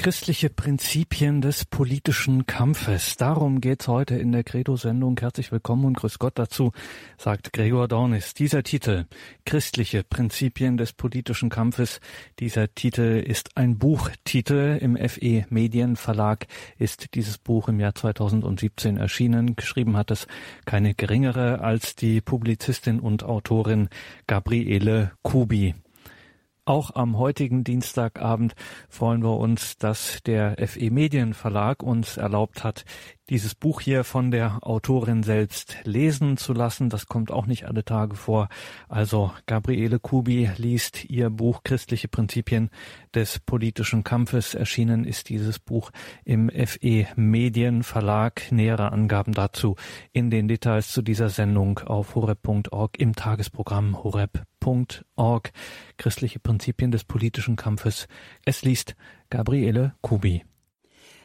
Christliche Prinzipien des politischen Kampfes. Darum geht's heute in der Credo-Sendung. Herzlich willkommen und grüß Gott dazu, sagt Gregor Dornis. Dieser Titel, Christliche Prinzipien des politischen Kampfes, dieser Titel ist ein Buchtitel. Im FE Medienverlag ist dieses Buch im Jahr 2017 erschienen. Geschrieben hat es keine geringere als die Publizistin und Autorin Gabriele Kubi. Auch am heutigen Dienstagabend freuen wir uns, dass der FE Medienverlag uns erlaubt hat, dieses Buch hier von der Autorin selbst lesen zu lassen. Das kommt auch nicht alle Tage vor. Also Gabriele Kubi liest ihr Buch Christliche Prinzipien des politischen Kampfes. Erschienen ist dieses Buch im FE Medienverlag. Nähere Angaben dazu in den Details zu dieser Sendung auf horeb.org im Tagesprogramm horeb.org. Christliche Prinzipien des politischen Kampfes. Es liest Gabriele Kubi.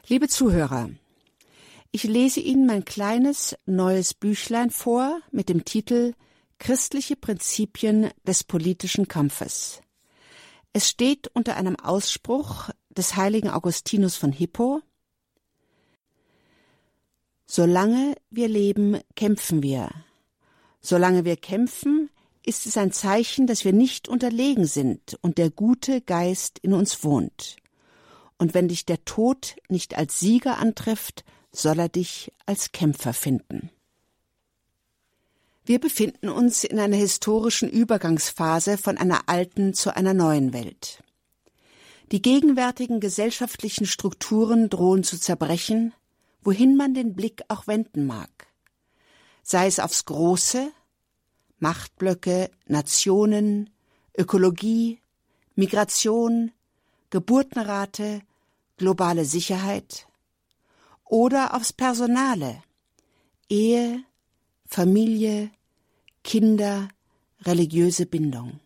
Liebe Zuhörer, ich lese Ihnen mein kleines neues Büchlein vor mit dem Titel Christliche Prinzipien des politischen Kampfes. Es steht unter einem Ausspruch des heiligen Augustinus von Hippo Solange wir leben, kämpfen wir. Solange wir kämpfen, ist es ein Zeichen, dass wir nicht unterlegen sind und der gute Geist in uns wohnt. Und wenn dich der Tod nicht als Sieger antrifft, soll er dich als Kämpfer finden. Wir befinden uns in einer historischen Übergangsphase von einer alten zu einer neuen Welt. Die gegenwärtigen gesellschaftlichen Strukturen drohen zu zerbrechen, wohin man den Blick auch wenden mag. Sei es aufs Große, Machtblöcke, Nationen, Ökologie, Migration, Geburtenrate, globale Sicherheit, oder aufs Personale. Ehe, Familie, Kinder, religiöse Bindung.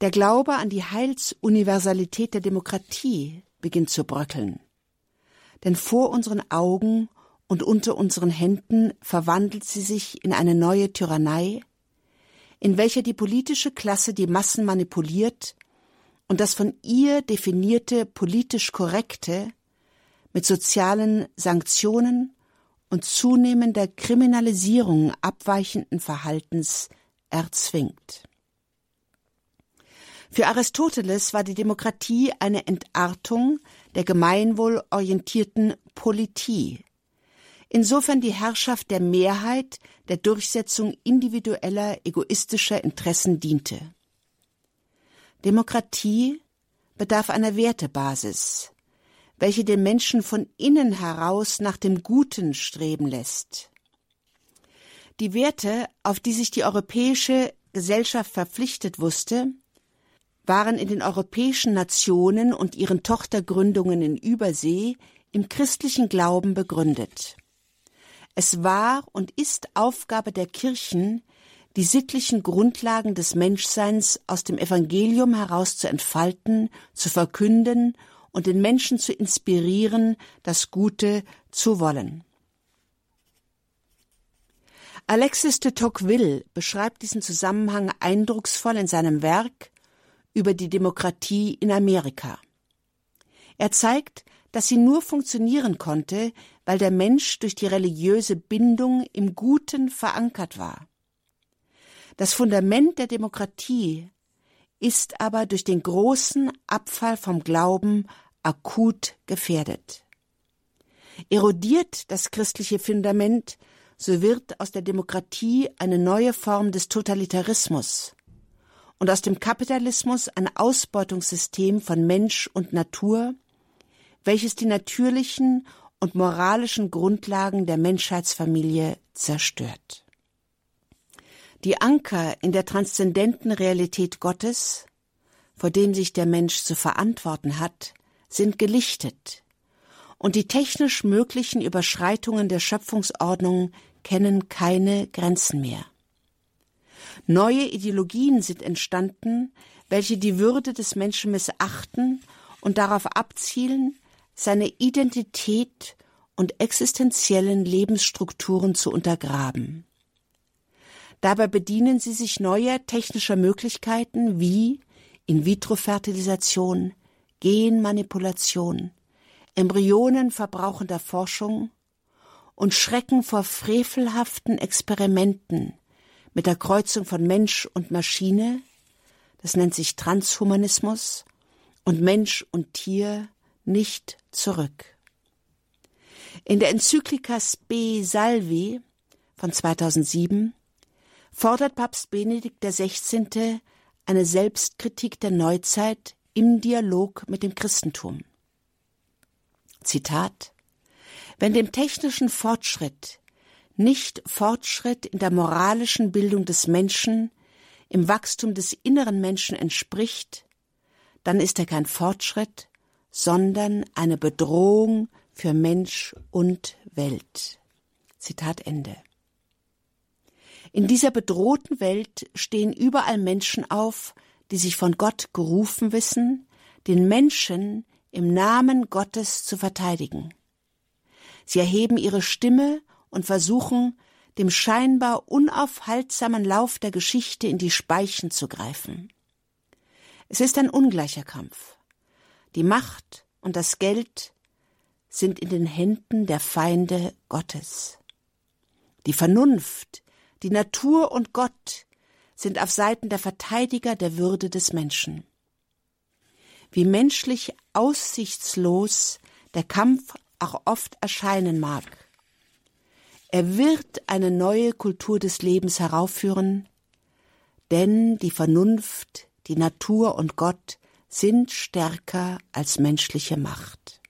Der Glaube an die Heilsuniversalität der Demokratie beginnt zu bröckeln. Denn vor unseren Augen und unter unseren Händen verwandelt sie sich in eine neue Tyrannei, in welcher die politische Klasse die Massen manipuliert und das von ihr definierte politisch Korrekte mit sozialen Sanktionen und zunehmender Kriminalisierung abweichenden Verhaltens erzwingt. Für Aristoteles war die Demokratie eine Entartung der gemeinwohlorientierten Politie, insofern die Herrschaft der Mehrheit der Durchsetzung individueller egoistischer Interessen diente. Demokratie bedarf einer Wertebasis, welche den Menschen von innen heraus nach dem Guten streben lässt. Die Werte, auf die sich die europäische Gesellschaft verpflichtet wusste, waren in den europäischen Nationen und ihren Tochtergründungen in Übersee im christlichen Glauben begründet. Es war und ist Aufgabe der Kirchen, die sittlichen Grundlagen des Menschseins aus dem Evangelium heraus zu entfalten, zu verkünden und den Menschen zu inspirieren, das Gute zu wollen. Alexis de Tocqueville beschreibt diesen Zusammenhang eindrucksvoll in seinem Werk über die Demokratie in Amerika. Er zeigt, dass sie nur funktionieren konnte, weil der Mensch durch die religiöse Bindung im Guten verankert war. Das Fundament der Demokratie ist aber durch den großen Abfall vom Glauben akut gefährdet. Erodiert das christliche Fundament, so wird aus der Demokratie eine neue Form des Totalitarismus und aus dem Kapitalismus ein Ausbeutungssystem von Mensch und Natur, welches die natürlichen und moralischen Grundlagen der Menschheitsfamilie zerstört. Die Anker in der transzendenten Realität Gottes, vor dem sich der Mensch zu verantworten hat, sind gelichtet, und die technisch möglichen Überschreitungen der Schöpfungsordnung kennen keine Grenzen mehr. Neue Ideologien sind entstanden, welche die Würde des Menschen missachten und darauf abzielen, seine Identität und existenziellen Lebensstrukturen zu untergraben. Dabei bedienen sie sich neuer technischer Möglichkeiten wie In-vitro-Fertilisation, Genmanipulation, Embryonen verbrauchender Forschung und Schrecken vor frevelhaften Experimenten mit der Kreuzung von Mensch und Maschine, das nennt sich Transhumanismus, und Mensch und Tier nicht zurück. In der Enzyklika Spe Salvi von 2007 fordert Papst Benedikt XVI. eine Selbstkritik der Neuzeit im Dialog mit dem Christentum. Zitat Wenn dem technischen Fortschritt nicht Fortschritt in der moralischen Bildung des Menschen, im Wachstum des inneren Menschen entspricht, dann ist er kein Fortschritt, sondern eine Bedrohung für Mensch und Welt. Zitat Ende. In dieser bedrohten Welt stehen überall Menschen auf, die sich von Gott gerufen wissen, den Menschen im Namen Gottes zu verteidigen. Sie erheben ihre Stimme und versuchen, dem scheinbar unaufhaltsamen Lauf der Geschichte in die Speichen zu greifen. Es ist ein ungleicher Kampf. Die Macht und das Geld sind in den Händen der Feinde Gottes. Die Vernunft die Natur und Gott sind auf Seiten der Verteidiger der Würde des Menschen. Wie menschlich aussichtslos der Kampf auch oft erscheinen mag, er wird eine neue Kultur des Lebens heraufführen, denn die Vernunft, die Natur und Gott sind stärker als menschliche Macht.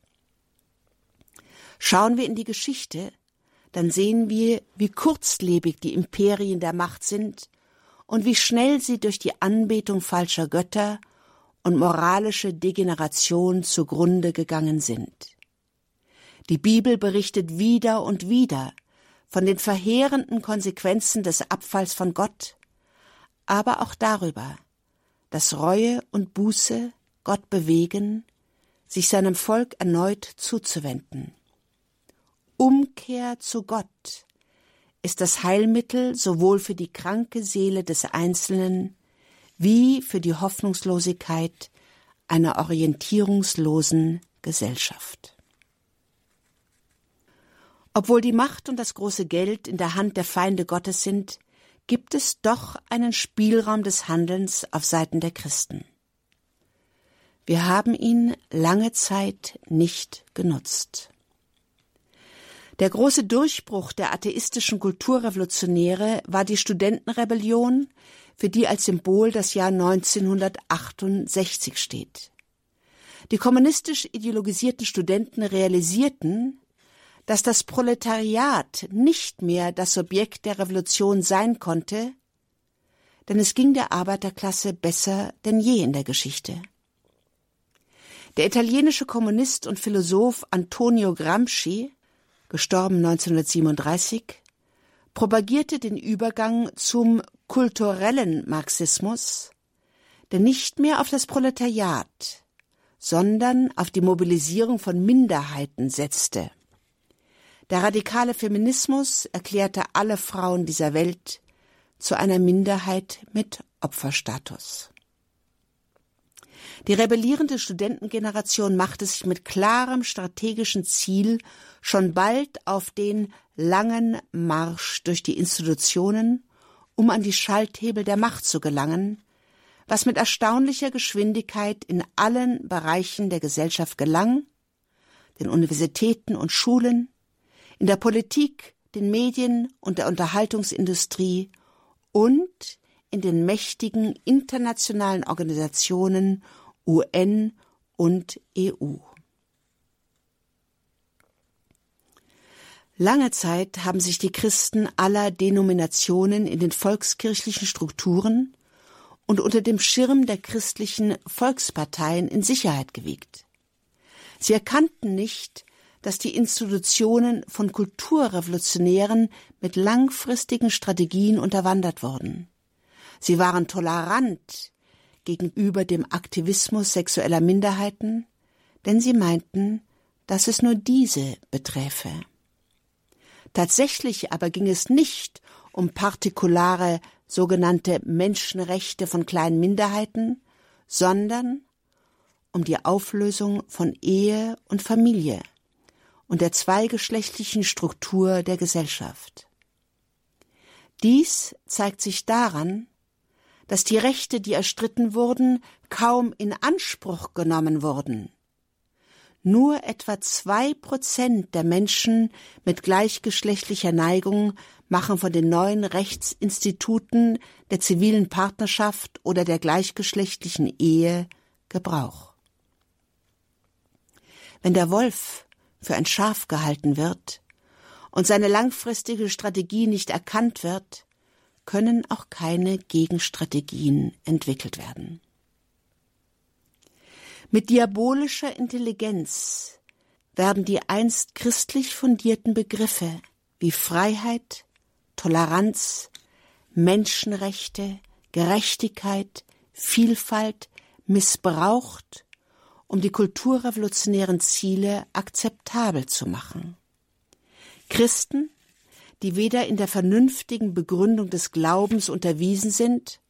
Schauen wir in die Geschichte, dann sehen wir, wie kurzlebig die Imperien der Macht sind und wie schnell sie durch die Anbetung falscher Götter und moralische Degeneration zugrunde gegangen sind. Die Bibel berichtet wieder und wieder von den verheerenden Konsequenzen des Abfalls von Gott, aber auch darüber, dass Reue und Buße Gott bewegen, sich seinem Volk erneut zuzuwenden. Umkehr zu Gott ist das Heilmittel sowohl für die kranke Seele des Einzelnen wie für die Hoffnungslosigkeit einer orientierungslosen Gesellschaft. Obwohl die Macht und das große Geld in der Hand der Feinde Gottes sind, gibt es doch einen Spielraum des Handelns auf Seiten der Christen. Wir haben ihn lange Zeit nicht genutzt. Der große Durchbruch der atheistischen Kulturrevolutionäre war die Studentenrebellion, für die als Symbol das Jahr 1968 steht. Die kommunistisch ideologisierten Studenten realisierten, dass das Proletariat nicht mehr das Objekt der Revolution sein konnte, denn es ging der Arbeiterklasse besser denn je in der Geschichte. Der italienische Kommunist und Philosoph Antonio Gramsci gestorben 1937, propagierte den Übergang zum kulturellen Marxismus, der nicht mehr auf das Proletariat, sondern auf die Mobilisierung von Minderheiten setzte. Der radikale Feminismus erklärte alle Frauen dieser Welt zu einer Minderheit mit Opferstatus. Die rebellierende Studentengeneration machte sich mit klarem strategischen Ziel schon bald auf den langen Marsch durch die Institutionen, um an die Schalthebel der Macht zu gelangen, was mit erstaunlicher Geschwindigkeit in allen Bereichen der Gesellschaft gelang, den Universitäten und Schulen, in der Politik, den Medien und der Unterhaltungsindustrie und in den mächtigen internationalen Organisationen UN und EU. Lange Zeit haben sich die Christen aller Denominationen in den volkskirchlichen Strukturen und unter dem Schirm der christlichen Volksparteien in Sicherheit gewiegt. Sie erkannten nicht, dass die Institutionen von Kulturrevolutionären mit langfristigen Strategien unterwandert wurden. Sie waren tolerant gegenüber dem Aktivismus sexueller Minderheiten, denn sie meinten, dass es nur diese beträfe. Tatsächlich aber ging es nicht um partikulare sogenannte Menschenrechte von kleinen Minderheiten, sondern um die Auflösung von Ehe und Familie und der zweigeschlechtlichen Struktur der Gesellschaft. Dies zeigt sich daran, dass die Rechte, die erstritten wurden, kaum in Anspruch genommen wurden. Nur etwa zwei Prozent der Menschen mit gleichgeschlechtlicher Neigung machen von den neuen Rechtsinstituten der zivilen Partnerschaft oder der gleichgeschlechtlichen Ehe Gebrauch. Wenn der Wolf für ein Schaf gehalten wird und seine langfristige Strategie nicht erkannt wird, können auch keine Gegenstrategien entwickelt werden. Mit diabolischer Intelligenz werden die einst christlich fundierten Begriffe wie Freiheit, Toleranz, Menschenrechte, Gerechtigkeit, Vielfalt missbraucht, um die kulturrevolutionären Ziele akzeptabel zu machen. Christen, die weder in der vernünftigen Begründung des Glaubens unterwiesen sind,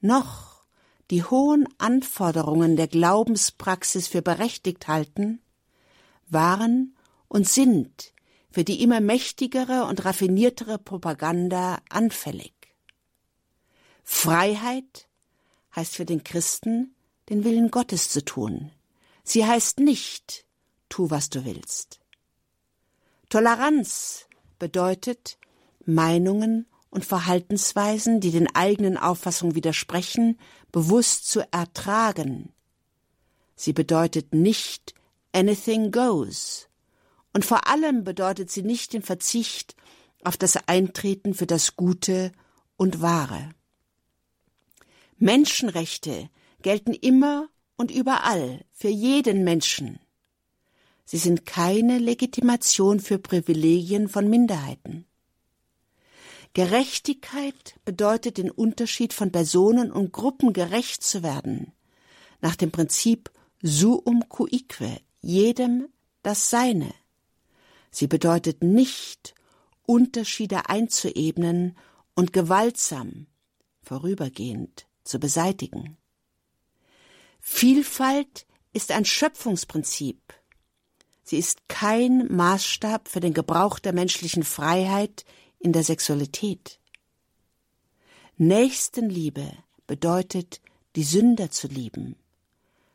noch die hohen Anforderungen der Glaubenspraxis für berechtigt halten, waren und sind für die immer mächtigere und raffiniertere Propaganda anfällig. Freiheit heißt für den Christen, den Willen Gottes zu tun. Sie heißt nicht, tu, was du willst. Toleranz bedeutet, Meinungen und Verhaltensweisen, die den eigenen Auffassungen widersprechen, bewusst zu ertragen. Sie bedeutet nicht anything goes. Und vor allem bedeutet sie nicht den Verzicht auf das Eintreten für das Gute und Wahre. Menschenrechte gelten immer und überall für jeden Menschen. Sie sind keine Legitimation für Privilegien von Minderheiten. Gerechtigkeit bedeutet den Unterschied von Personen und Gruppen gerecht zu werden, nach dem Prinzip suum cuique, jedem das Seine. Sie bedeutet nicht, Unterschiede einzuebnen und gewaltsam, vorübergehend zu beseitigen. Vielfalt ist ein Schöpfungsprinzip. Sie ist kein Maßstab für den Gebrauch der menschlichen Freiheit in der Sexualität. Nächstenliebe bedeutet, die Sünder zu lieben,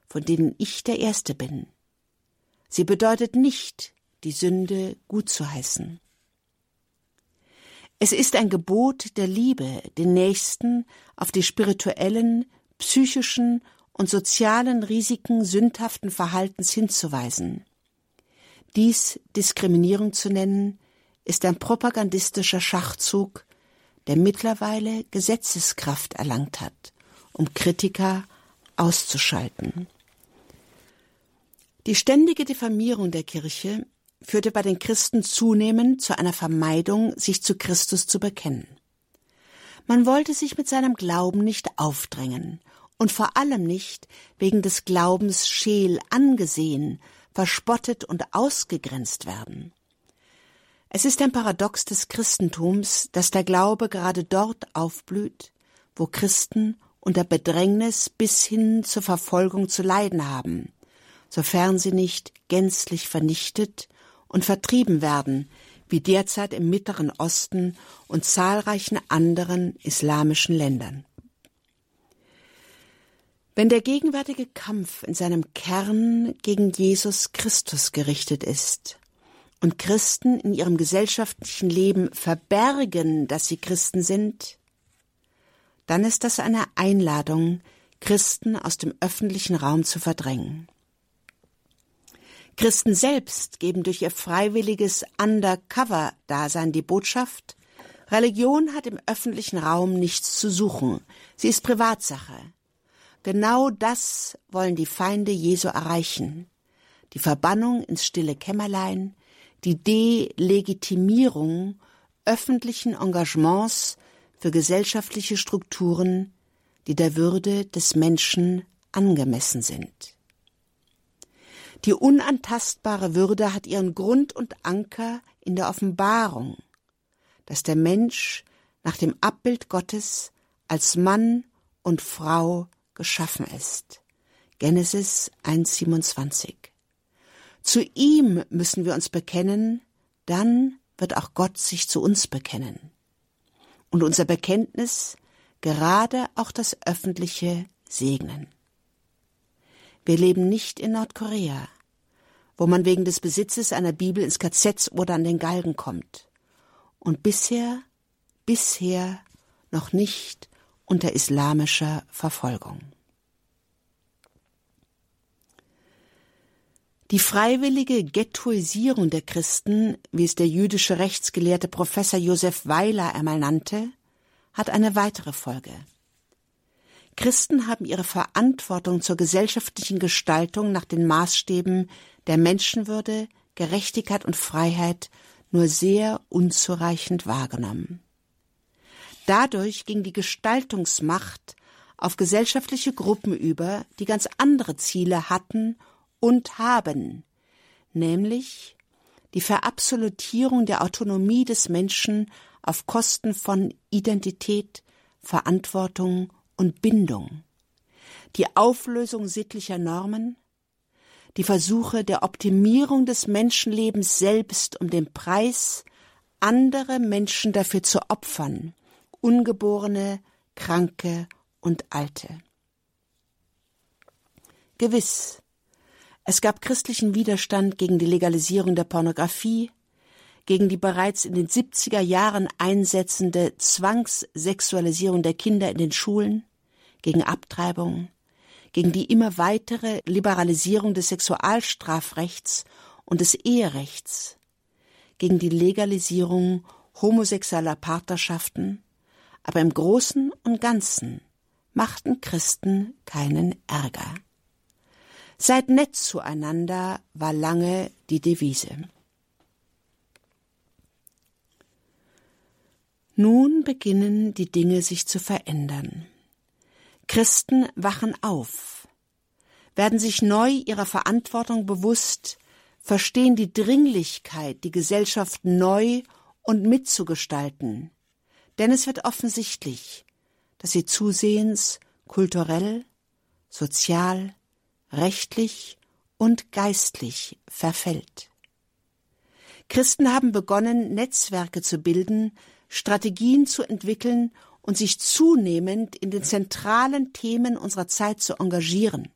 von denen ich der Erste bin. Sie bedeutet nicht, die Sünde gut zu heißen. Es ist ein Gebot der Liebe, den Nächsten auf die spirituellen, psychischen und sozialen Risiken sündhaften Verhaltens hinzuweisen. Dies Diskriminierung zu nennen, ist ein propagandistischer Schachzug, der mittlerweile Gesetzeskraft erlangt hat, um Kritiker auszuschalten. Die ständige Diffamierung der Kirche führte bei den Christen zunehmend zu einer Vermeidung, sich zu Christus zu bekennen. Man wollte sich mit seinem Glauben nicht aufdrängen und vor allem nicht wegen des Glaubens scheel angesehen, verspottet und ausgegrenzt werden. Es ist ein Paradox des Christentums, dass der Glaube gerade dort aufblüht, wo Christen unter Bedrängnis bis hin zur Verfolgung zu leiden haben, sofern sie nicht gänzlich vernichtet und vertrieben werden, wie derzeit im Mittleren Osten und zahlreichen anderen islamischen Ländern. Wenn der gegenwärtige Kampf in seinem Kern gegen Jesus Christus gerichtet ist, und Christen in ihrem gesellschaftlichen Leben verbergen, dass sie Christen sind, dann ist das eine Einladung, Christen aus dem öffentlichen Raum zu verdrängen. Christen selbst geben durch ihr freiwilliges Undercover-Dasein die Botschaft, Religion hat im öffentlichen Raum nichts zu suchen, sie ist Privatsache. Genau das wollen die Feinde Jesu erreichen. Die Verbannung ins stille Kämmerlein, die Delegitimierung öffentlichen Engagements für gesellschaftliche Strukturen, die der Würde des Menschen angemessen sind. Die unantastbare Würde hat ihren Grund und Anker in der Offenbarung, dass der Mensch nach dem Abbild Gottes als Mann und Frau geschaffen ist. Genesis 1,27. Zu ihm müssen wir uns bekennen, dann wird auch Gott sich zu uns bekennen. Und unser Bekenntnis gerade auch das öffentliche segnen. Wir leben nicht in Nordkorea, wo man wegen des Besitzes einer Bibel ins KZ oder an den Galgen kommt. Und bisher, bisher noch nicht unter islamischer Verfolgung. Die freiwillige Ghettoisierung der Christen, wie es der jüdische Rechtsgelehrte Professor Josef Weiler einmal nannte, hat eine weitere Folge. Christen haben ihre Verantwortung zur gesellschaftlichen Gestaltung nach den Maßstäben der Menschenwürde, Gerechtigkeit und Freiheit nur sehr unzureichend wahrgenommen. Dadurch ging die Gestaltungsmacht auf gesellschaftliche Gruppen über, die ganz andere Ziele hatten und haben, nämlich die Verabsolutierung der Autonomie des Menschen auf Kosten von Identität, Verantwortung und Bindung, die Auflösung sittlicher Normen, die Versuche der Optimierung des Menschenlebens selbst um den Preis, andere Menschen dafür zu opfern, Ungeborene, Kranke und Alte. Gewiss, es gab christlichen Widerstand gegen die Legalisierung der Pornografie, gegen die bereits in den 70er Jahren einsetzende Zwangssexualisierung der Kinder in den Schulen, gegen Abtreibung, gegen die immer weitere Liberalisierung des Sexualstrafrechts und des Eherechts, gegen die Legalisierung homosexueller Partnerschaften, aber im Großen und Ganzen machten Christen keinen Ärger. Seid nett zueinander war lange die Devise. Nun beginnen die Dinge sich zu verändern. Christen wachen auf, werden sich neu ihrer Verantwortung bewusst, verstehen die Dringlichkeit, die Gesellschaft neu und mitzugestalten. Denn es wird offensichtlich, dass sie zusehends kulturell, sozial, rechtlich und geistlich verfällt. Christen haben begonnen, Netzwerke zu bilden, Strategien zu entwickeln und sich zunehmend in den zentralen Themen unserer Zeit zu engagieren.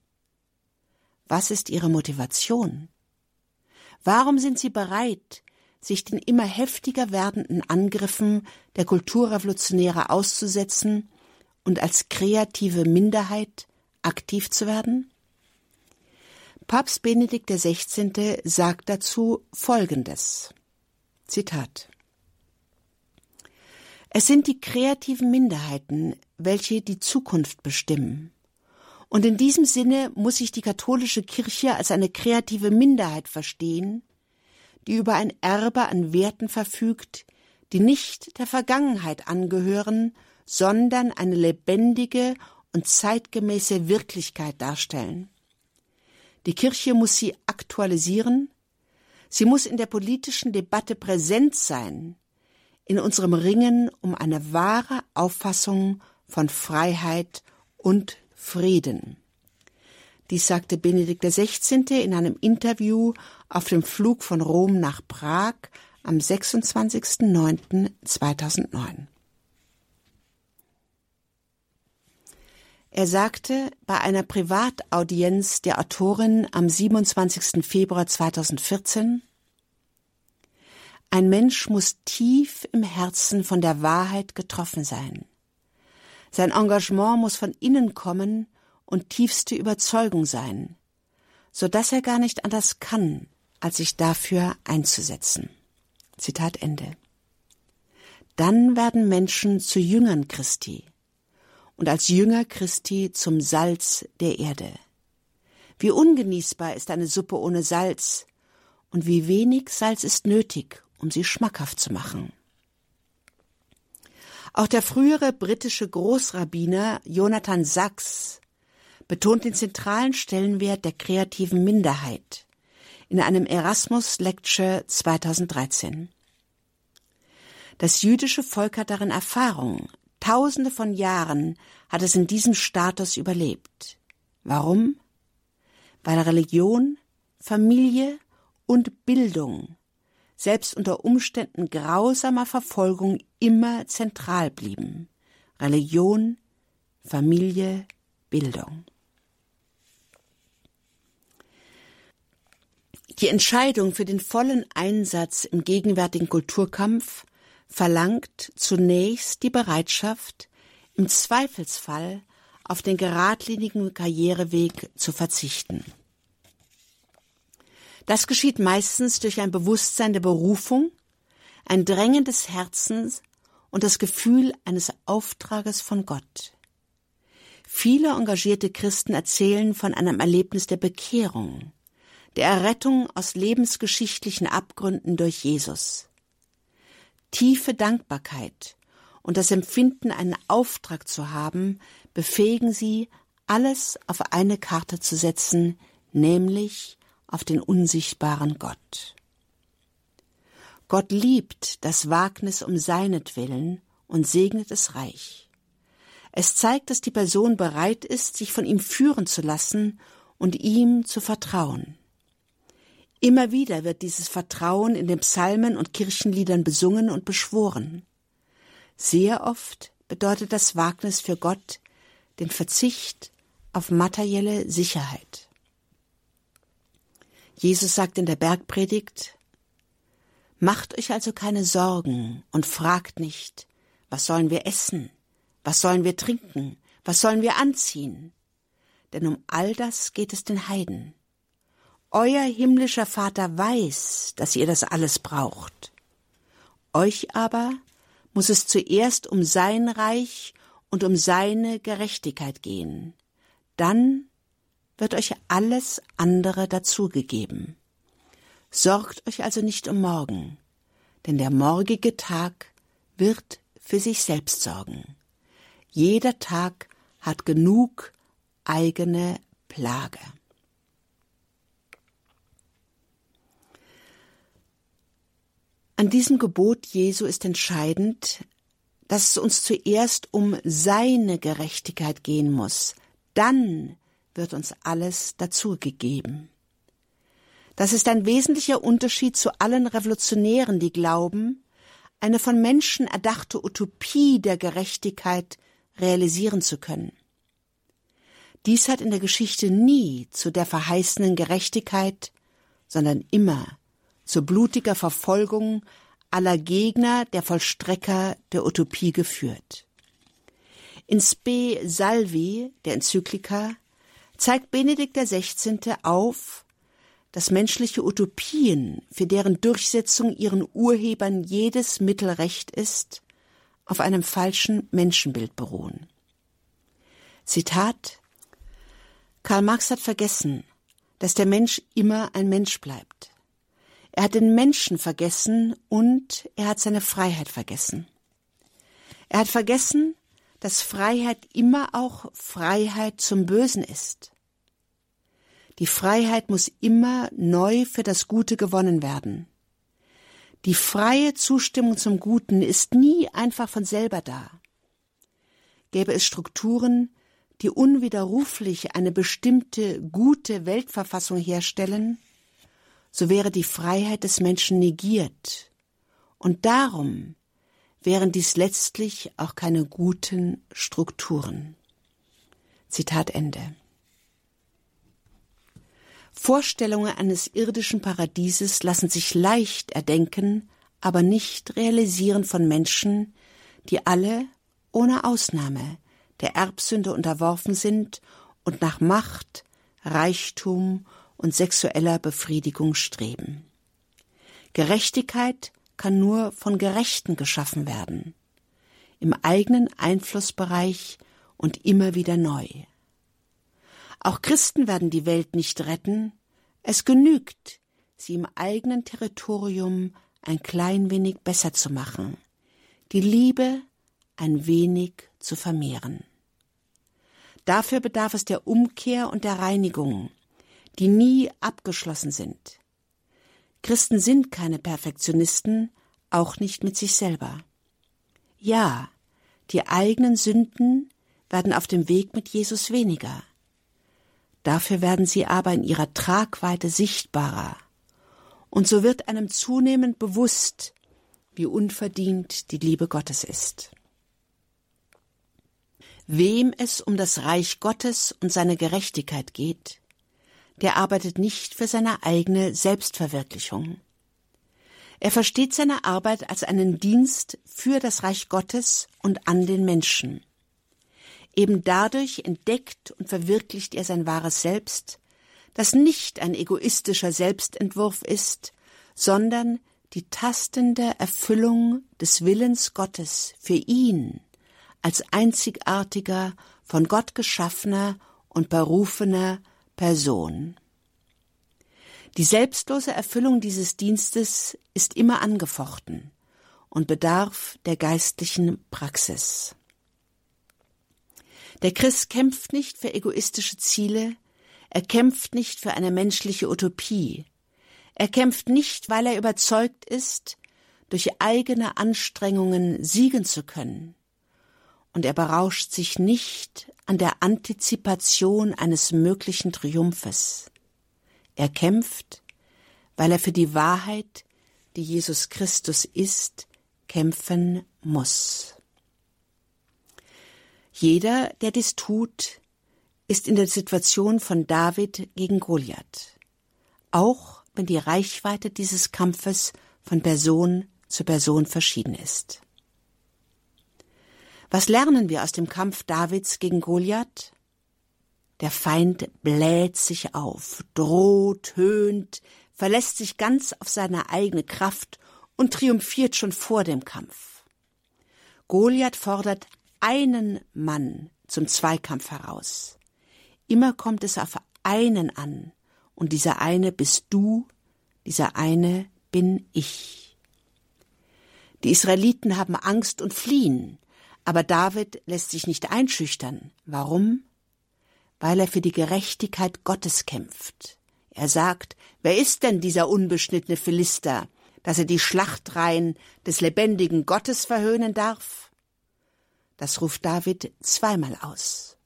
Was ist ihre Motivation? Warum sind sie bereit, sich den immer heftiger werdenden Angriffen der Kulturrevolutionäre auszusetzen und als kreative Minderheit aktiv zu werden? Papst Benedikt XVI. sagt dazu Folgendes. Zitat. Es sind die kreativen Minderheiten, welche die Zukunft bestimmen. Und in diesem Sinne muss sich die katholische Kirche als eine kreative Minderheit verstehen, die über ein Erbe an Werten verfügt, die nicht der Vergangenheit angehören, sondern eine lebendige und zeitgemäße Wirklichkeit darstellen. Die Kirche muss sie aktualisieren, sie muss in der politischen Debatte präsent sein, in unserem Ringen um eine wahre Auffassung von Freiheit und Frieden. Dies sagte Benedikt XVI. in einem Interview auf dem Flug von Rom nach Prag am 26.09.2009. Er sagte bei einer Privataudienz der Autorin am 27. Februar 2014, ein Mensch muss tief im Herzen von der Wahrheit getroffen sein. Sein Engagement muss von innen kommen und tiefste Überzeugung sein, so dass er gar nicht anders kann, als sich dafür einzusetzen. Zitat Ende. Dann werden Menschen zu Jüngern Christi und als Jünger Christi zum Salz der Erde. Wie ungenießbar ist eine Suppe ohne Salz und wie wenig Salz ist nötig, um sie schmackhaft zu machen. Auch der frühere britische Großrabbiner Jonathan Sachs betont den zentralen Stellenwert der kreativen Minderheit in einem Erasmus Lecture 2013. Das jüdische Volk hat darin Erfahrung, Tausende von Jahren hat es in diesem Status überlebt. Warum? weil Religion, Familie und Bildung selbst unter Umständen grausamer Verfolgung immer zentral blieben. Religion, Familie, Bildung. Die Entscheidung für den vollen Einsatz im gegenwärtigen Kulturkampf verlangt zunächst die Bereitschaft, im Zweifelsfall auf den geradlinigen Karriereweg zu verzichten. Das geschieht meistens durch ein Bewusstsein der Berufung, ein Drängen des Herzens und das Gefühl eines Auftrages von Gott. Viele engagierte Christen erzählen von einem Erlebnis der Bekehrung, der Errettung aus lebensgeschichtlichen Abgründen durch Jesus. Tiefe Dankbarkeit und das Empfinden, einen Auftrag zu haben, befähigen sie, alles auf eine Karte zu setzen, nämlich auf den unsichtbaren Gott. Gott liebt das Wagnis um seinetwillen und segnet es reich. Es zeigt, dass die Person bereit ist, sich von ihm führen zu lassen und ihm zu vertrauen. Immer wieder wird dieses Vertrauen in den Psalmen und Kirchenliedern besungen und beschworen. Sehr oft bedeutet das Wagnis für Gott den Verzicht auf materielle Sicherheit. Jesus sagt in der Bergpredigt, Macht euch also keine Sorgen und fragt nicht, was sollen wir essen, was sollen wir trinken, was sollen wir anziehen? Denn um all das geht es den Heiden. Euer himmlischer Vater weiß, dass ihr das alles braucht. Euch aber muss es zuerst um sein Reich und um seine Gerechtigkeit gehen. Dann wird euch alles andere dazugegeben. Sorgt euch also nicht um morgen, denn der morgige Tag wird für sich selbst sorgen. Jeder Tag hat genug eigene Plage. An diesem Gebot Jesu ist entscheidend, dass es uns zuerst um seine Gerechtigkeit gehen muss. Dann wird uns alles dazugegeben. Das ist ein wesentlicher Unterschied zu allen Revolutionären, die glauben, eine von Menschen erdachte Utopie der Gerechtigkeit realisieren zu können. Dies hat in der Geschichte nie zu der verheißenen Gerechtigkeit, sondern immer zu blutiger Verfolgung aller Gegner der Vollstrecker der Utopie geführt. In Spe Salvi, der Enzyklika, zeigt Benedikt XVI. auf, dass menschliche Utopien, für deren Durchsetzung ihren Urhebern jedes Mittel recht ist, auf einem falschen Menschenbild beruhen. Zitat Karl Marx hat vergessen, dass der Mensch immer ein Mensch bleibt. Er hat den Menschen vergessen und er hat seine Freiheit vergessen. Er hat vergessen, dass Freiheit immer auch Freiheit zum Bösen ist. Die Freiheit muss immer neu für das Gute gewonnen werden. Die freie Zustimmung zum Guten ist nie einfach von selber da. Gäbe es Strukturen, die unwiderruflich eine bestimmte gute Weltverfassung herstellen, so wäre die Freiheit des Menschen negiert. Und darum wären dies letztlich auch keine guten Strukturen. Zitat Ende. Vorstellungen eines irdischen Paradieses lassen sich leicht erdenken, aber nicht realisieren von Menschen, die alle, ohne Ausnahme, der Erbsünde unterworfen sind und nach Macht, Reichtum und sexueller Befriedigung streben. Gerechtigkeit kann nur von Gerechten geschaffen werden, im eigenen Einflussbereich und immer wieder neu. Auch Christen werden die Welt nicht retten, es genügt, sie im eigenen Territorium ein klein wenig besser zu machen, die Liebe ein wenig zu vermehren. Dafür bedarf es der Umkehr und der Reinigung, die nie abgeschlossen sind. Christen sind keine Perfektionisten, auch nicht mit sich selber. Ja, die eigenen Sünden werden auf dem Weg mit Jesus weniger. Dafür werden sie aber in ihrer Tragweite sichtbarer. Und so wird einem zunehmend bewusst, wie unverdient die Liebe Gottes ist. Wem es um das Reich Gottes und seine Gerechtigkeit geht, der arbeitet nicht für seine eigene Selbstverwirklichung. Er versteht seine Arbeit als einen Dienst für das Reich Gottes und an den Menschen. Eben dadurch entdeckt und verwirklicht er sein wahres Selbst, das nicht ein egoistischer Selbstentwurf ist, sondern die tastende Erfüllung des Willens Gottes für ihn als einzigartiger, von Gott geschaffener und berufener Person. Die selbstlose Erfüllung dieses Dienstes ist immer angefochten und bedarf der geistlichen Praxis. Der Christ kämpft nicht für egoistische Ziele, er kämpft nicht für eine menschliche Utopie, er kämpft nicht, weil er überzeugt ist, durch eigene Anstrengungen siegen zu können, und er berauscht sich nicht an der Antizipation eines möglichen Triumphes. Er kämpft, weil er für die Wahrheit, die Jesus Christus ist, kämpfen muss. Jeder, der dies tut, ist in der Situation von David gegen Goliath, auch wenn die Reichweite dieses Kampfes von Person zu Person verschieden ist. Was lernen wir aus dem Kampf Davids gegen Goliath? Der Feind bläht sich auf, droht, höhnt, verlässt sich ganz auf seine eigene Kraft und triumphiert schon vor dem Kampf. Goliath fordert einen Mann zum Zweikampf heraus. Immer kommt es auf einen an, und dieser eine bist du, dieser eine bin ich. Die Israeliten haben Angst und fliehen, aber David lässt sich nicht einschüchtern. Warum? Weil er für die Gerechtigkeit Gottes kämpft. Er sagt, wer ist denn dieser unbeschnittene Philister, dass er die Schlachtreihen des lebendigen Gottes verhöhnen darf? Das ruft David zweimal aus.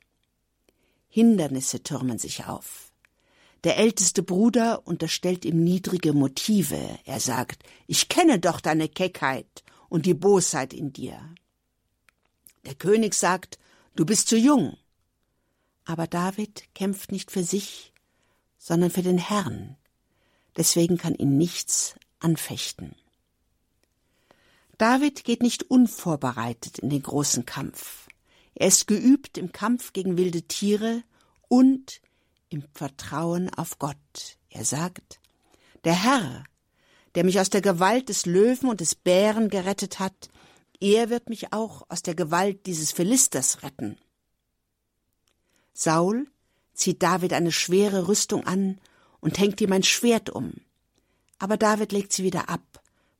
Hindernisse türmen sich auf. Der älteste Bruder unterstellt ihm niedrige Motive. Er sagt, ich kenne doch deine Keckheit und die Bosheit in dir. Der König sagt, du bist zu jung. Aber David kämpft nicht für sich, sondern für den Herrn. Deswegen kann ihn nichts anfechten. David geht nicht unvorbereitet in den großen Kampf. Er ist geübt im Kampf gegen wilde Tiere und im Vertrauen auf Gott. Er sagt, der Herr, der mich aus der Gewalt des Löwen und des Bären gerettet hat, er wird mich auch aus der Gewalt dieses Philisters retten. Saul zieht David eine schwere Rüstung an und hängt ihm ein Schwert um. Aber David legt sie wieder ab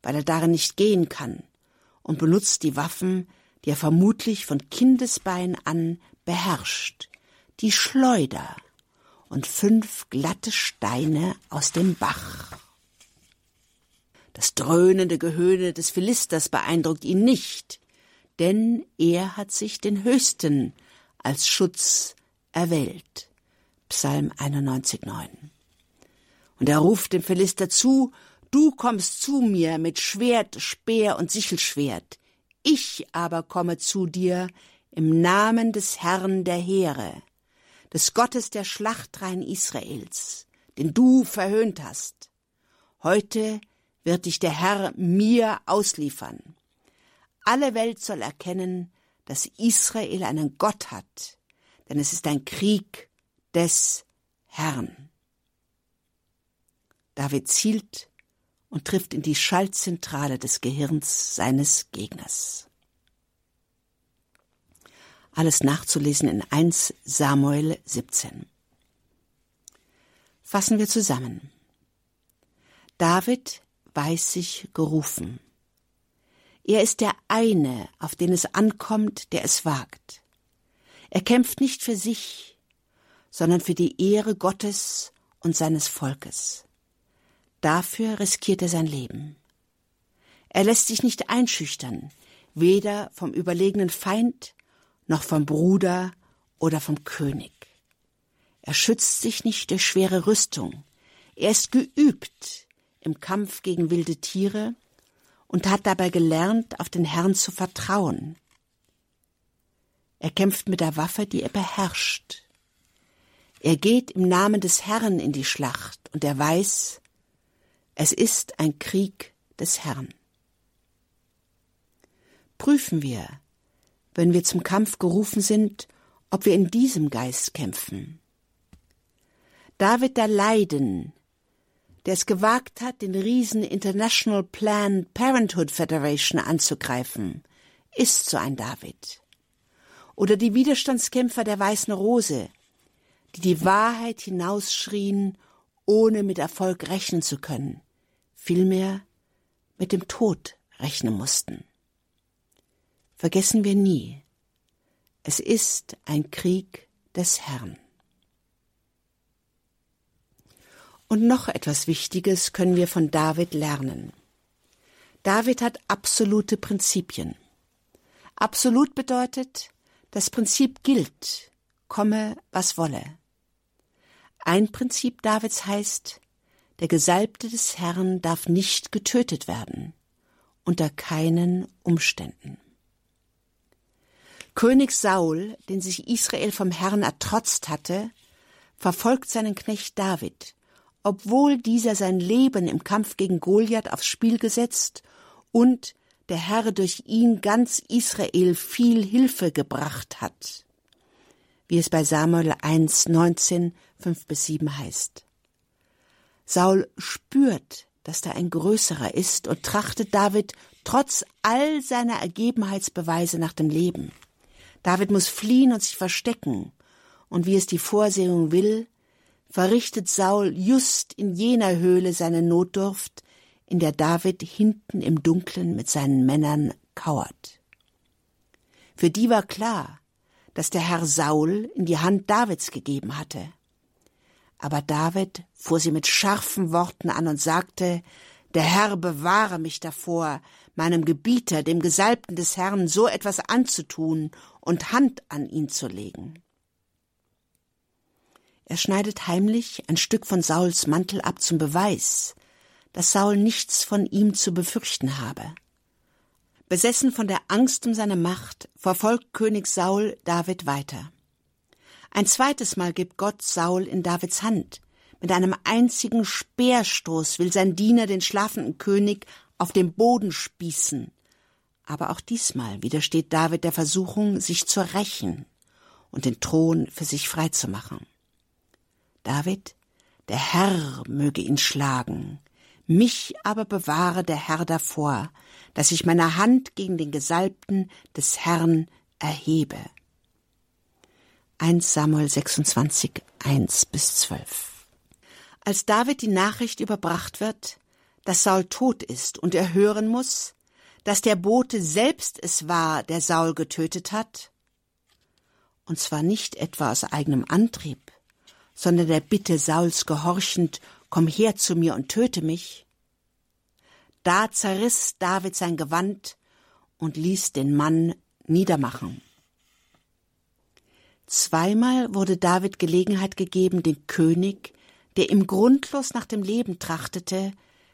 weil er darin nicht gehen kann, und benutzt die Waffen, die er vermutlich von Kindesbein an beherrscht, die Schleuder und fünf glatte Steine aus dem Bach. Das dröhnende Gehöhne des Philisters beeindruckt ihn nicht, denn er hat sich den Höchsten als Schutz erwählt. Psalm 91,9. Und er ruft dem Philister zu, Du kommst zu mir mit Schwert, Speer und Sichelschwert. Ich aber komme zu dir im Namen des Herrn der Heere, des Gottes der Schlachtreihen Israels, den du verhöhnt hast. Heute wird dich der Herr mir ausliefern. Alle Welt soll erkennen, dass Israel einen Gott hat, denn es ist ein Krieg des Herrn. David zielt und trifft in die Schaltzentrale des Gehirns seines Gegners. Alles nachzulesen in 1 Samuel 17. Fassen wir zusammen. David weiß sich gerufen. Er ist der eine, auf den es ankommt, der es wagt. Er kämpft nicht für sich, sondern für die Ehre Gottes und seines Volkes. Dafür riskiert er sein Leben. Er lässt sich nicht einschüchtern, weder vom überlegenen Feind noch vom Bruder oder vom König. Er schützt sich nicht durch schwere Rüstung. Er ist geübt im Kampf gegen wilde Tiere und hat dabei gelernt, auf den Herrn zu vertrauen. Er kämpft mit der Waffe, die er beherrscht. Er geht im Namen des Herrn in die Schlacht und er weiß, es ist ein Krieg des Herrn. Prüfen wir, wenn wir zum Kampf gerufen sind, ob wir in diesem Geist kämpfen. David der Leiden, der es gewagt hat, den Riesen International Planned Parenthood Federation anzugreifen, ist so ein David. Oder die Widerstandskämpfer der Weißen Rose, die die Wahrheit hinausschrien, ohne mit Erfolg rechnen zu können, vielmehr mit dem Tod rechnen mussten. Vergessen wir nie, es ist ein Krieg des Herrn. Und noch etwas Wichtiges können wir von David lernen. David hat absolute Prinzipien. Absolut bedeutet, das Prinzip gilt, komme was wolle. Ein Prinzip Davids heißt, der Gesalbte des Herrn darf nicht getötet werden, unter keinen Umständen. König Saul, den sich Israel vom Herrn ertrotzt hatte, verfolgt seinen Knecht David, obwohl dieser sein Leben im Kampf gegen Goliath aufs Spiel gesetzt und der Herr durch ihn ganz Israel viel Hilfe gebracht hat. Wie es bei Samuel 1, 19 5 bis 7 heißt. Saul spürt, dass da ein größerer ist und trachtet David trotz all seiner Ergebenheitsbeweise nach dem Leben. David muss fliehen und sich verstecken, und wie es die Vorsehung will, verrichtet Saul just in jener Höhle seine Notdurft, in der David hinten im Dunklen mit seinen Männern kauert. Für die war klar, dass der Herr Saul in die Hand Davids gegeben hatte. Aber David fuhr sie mit scharfen Worten an und sagte, der Herr bewahre mich davor, meinem Gebieter, dem Gesalbten des Herrn, so etwas anzutun und Hand an ihn zu legen. Er schneidet heimlich ein Stück von Sauls Mantel ab zum Beweis, dass Saul nichts von ihm zu befürchten habe. Besessen von der Angst um seine Macht, verfolgt König Saul David weiter. Ein zweites Mal gibt Gott Saul in Davids Hand. Mit einem einzigen Speerstoß will sein Diener den schlafenden König auf den Boden spießen. Aber auch diesmal widersteht David der Versuchung, sich zu rächen und den Thron für sich freizumachen. David, der Herr möge ihn schlagen, mich aber bewahre der Herr davor, dass ich meine Hand gegen den Gesalbten des Herrn erhebe. 1 Samuel 26, 1 bis 12. Als David die Nachricht überbracht wird, dass Saul tot ist und er hören muss, dass der Bote selbst es war, der Saul getötet hat, und zwar nicht etwa aus eigenem Antrieb, sondern der Bitte Sauls gehorchend, komm her zu mir und töte mich, da zerriss David sein Gewand und ließ den Mann niedermachen. Zweimal wurde David Gelegenheit gegeben, den König, der ihm grundlos nach dem Leben trachtete,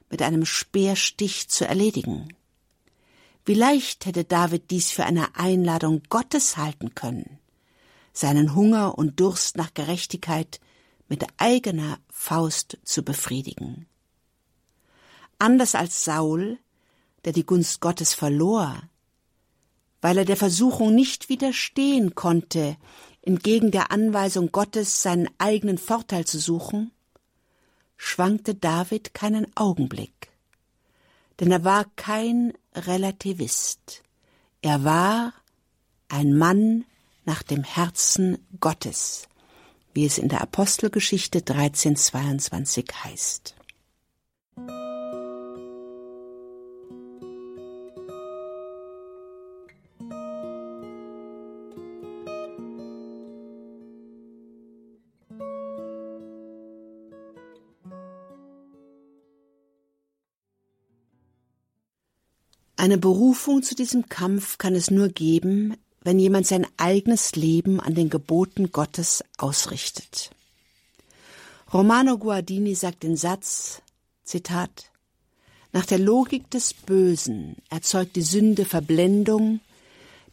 mit einem Speerstich zu erledigen. Wie leicht hätte David dies für eine Einladung Gottes halten können, seinen Hunger und Durst nach Gerechtigkeit mit eigener Faust zu befriedigen. Anders als Saul, der die Gunst Gottes verlor, weil er der Versuchung nicht widerstehen konnte, entgegen der Anweisung Gottes seinen eigenen Vorteil zu suchen, schwankte David keinen Augenblick. Denn er war kein Relativist. Er war ein Mann nach dem Herzen Gottes, wie es in der Apostelgeschichte 1322 heißt. Eine Berufung zu diesem Kampf kann es nur geben, wenn jemand sein eigenes Leben an den Geboten Gottes ausrichtet. Romano Guardini sagt den Satz, Zitat, nach der Logik des Bösen erzeugt die Sünde Verblendung,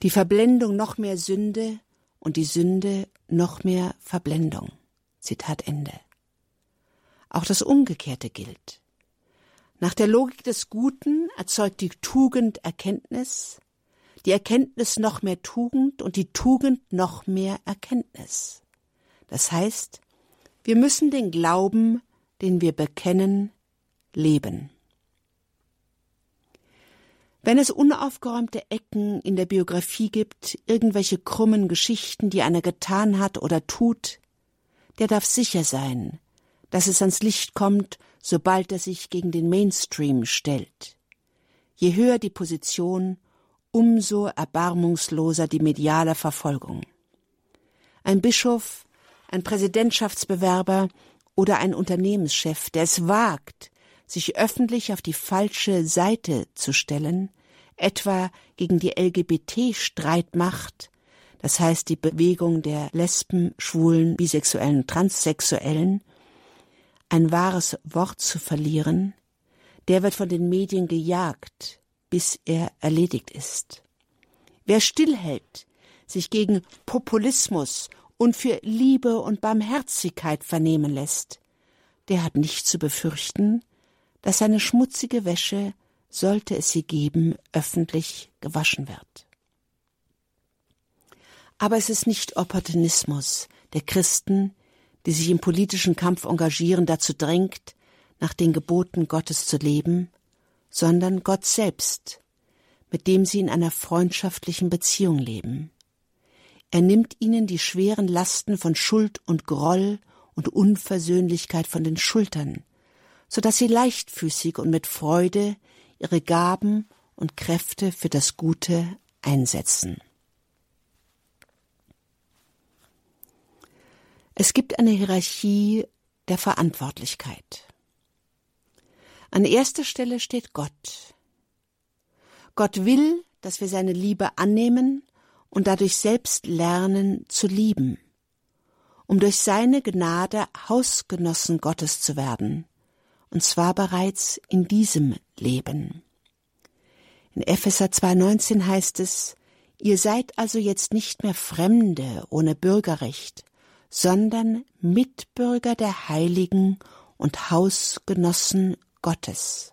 die Verblendung noch mehr Sünde und die Sünde noch mehr Verblendung. Zitat Ende. Auch das Umgekehrte gilt. Nach der Logik des Guten erzeugt die Tugend Erkenntnis, die Erkenntnis noch mehr Tugend und die Tugend noch mehr Erkenntnis. Das heißt, wir müssen den Glauben, den wir bekennen, leben. Wenn es unaufgeräumte Ecken in der Biografie gibt, irgendwelche krummen Geschichten, die einer getan hat oder tut, der darf sicher sein, dass es ans Licht kommt, sobald er sich gegen den Mainstream stellt. Je höher die Position, umso erbarmungsloser die mediale Verfolgung. Ein Bischof, ein Präsidentschaftsbewerber oder ein Unternehmenschef, der es wagt, sich öffentlich auf die falsche Seite zu stellen, etwa gegen die LGBT-Streitmacht, das heißt die Bewegung der Lesben, Schwulen, Bisexuellen Transsexuellen, ein wahres Wort zu verlieren, der wird von den Medien gejagt, bis er erledigt ist. Wer stillhält, sich gegen Populismus und für Liebe und Barmherzigkeit vernehmen lässt, der hat nicht zu befürchten, dass seine schmutzige Wäsche, sollte es sie geben, öffentlich gewaschen wird. Aber es ist nicht Opportunismus der Christen, die sich im politischen Kampf engagieren, dazu drängt, nach den Geboten Gottes zu leben, sondern Gott selbst, mit dem sie in einer freundschaftlichen Beziehung leben. Er nimmt ihnen die schweren Lasten von Schuld und Groll und Unversöhnlichkeit von den Schultern, so dass sie leichtfüßig und mit Freude ihre Gaben und Kräfte für das Gute einsetzen. Es gibt eine Hierarchie der Verantwortlichkeit. An erster Stelle steht Gott. Gott will, dass wir seine Liebe annehmen und dadurch selbst lernen zu lieben, um durch seine Gnade Hausgenossen Gottes zu werden, und zwar bereits in diesem Leben. In Epheser 2,19 heißt es, Ihr seid also jetzt nicht mehr Fremde ohne Bürgerrecht, sondern Mitbürger der Heiligen und Hausgenossen Gottes.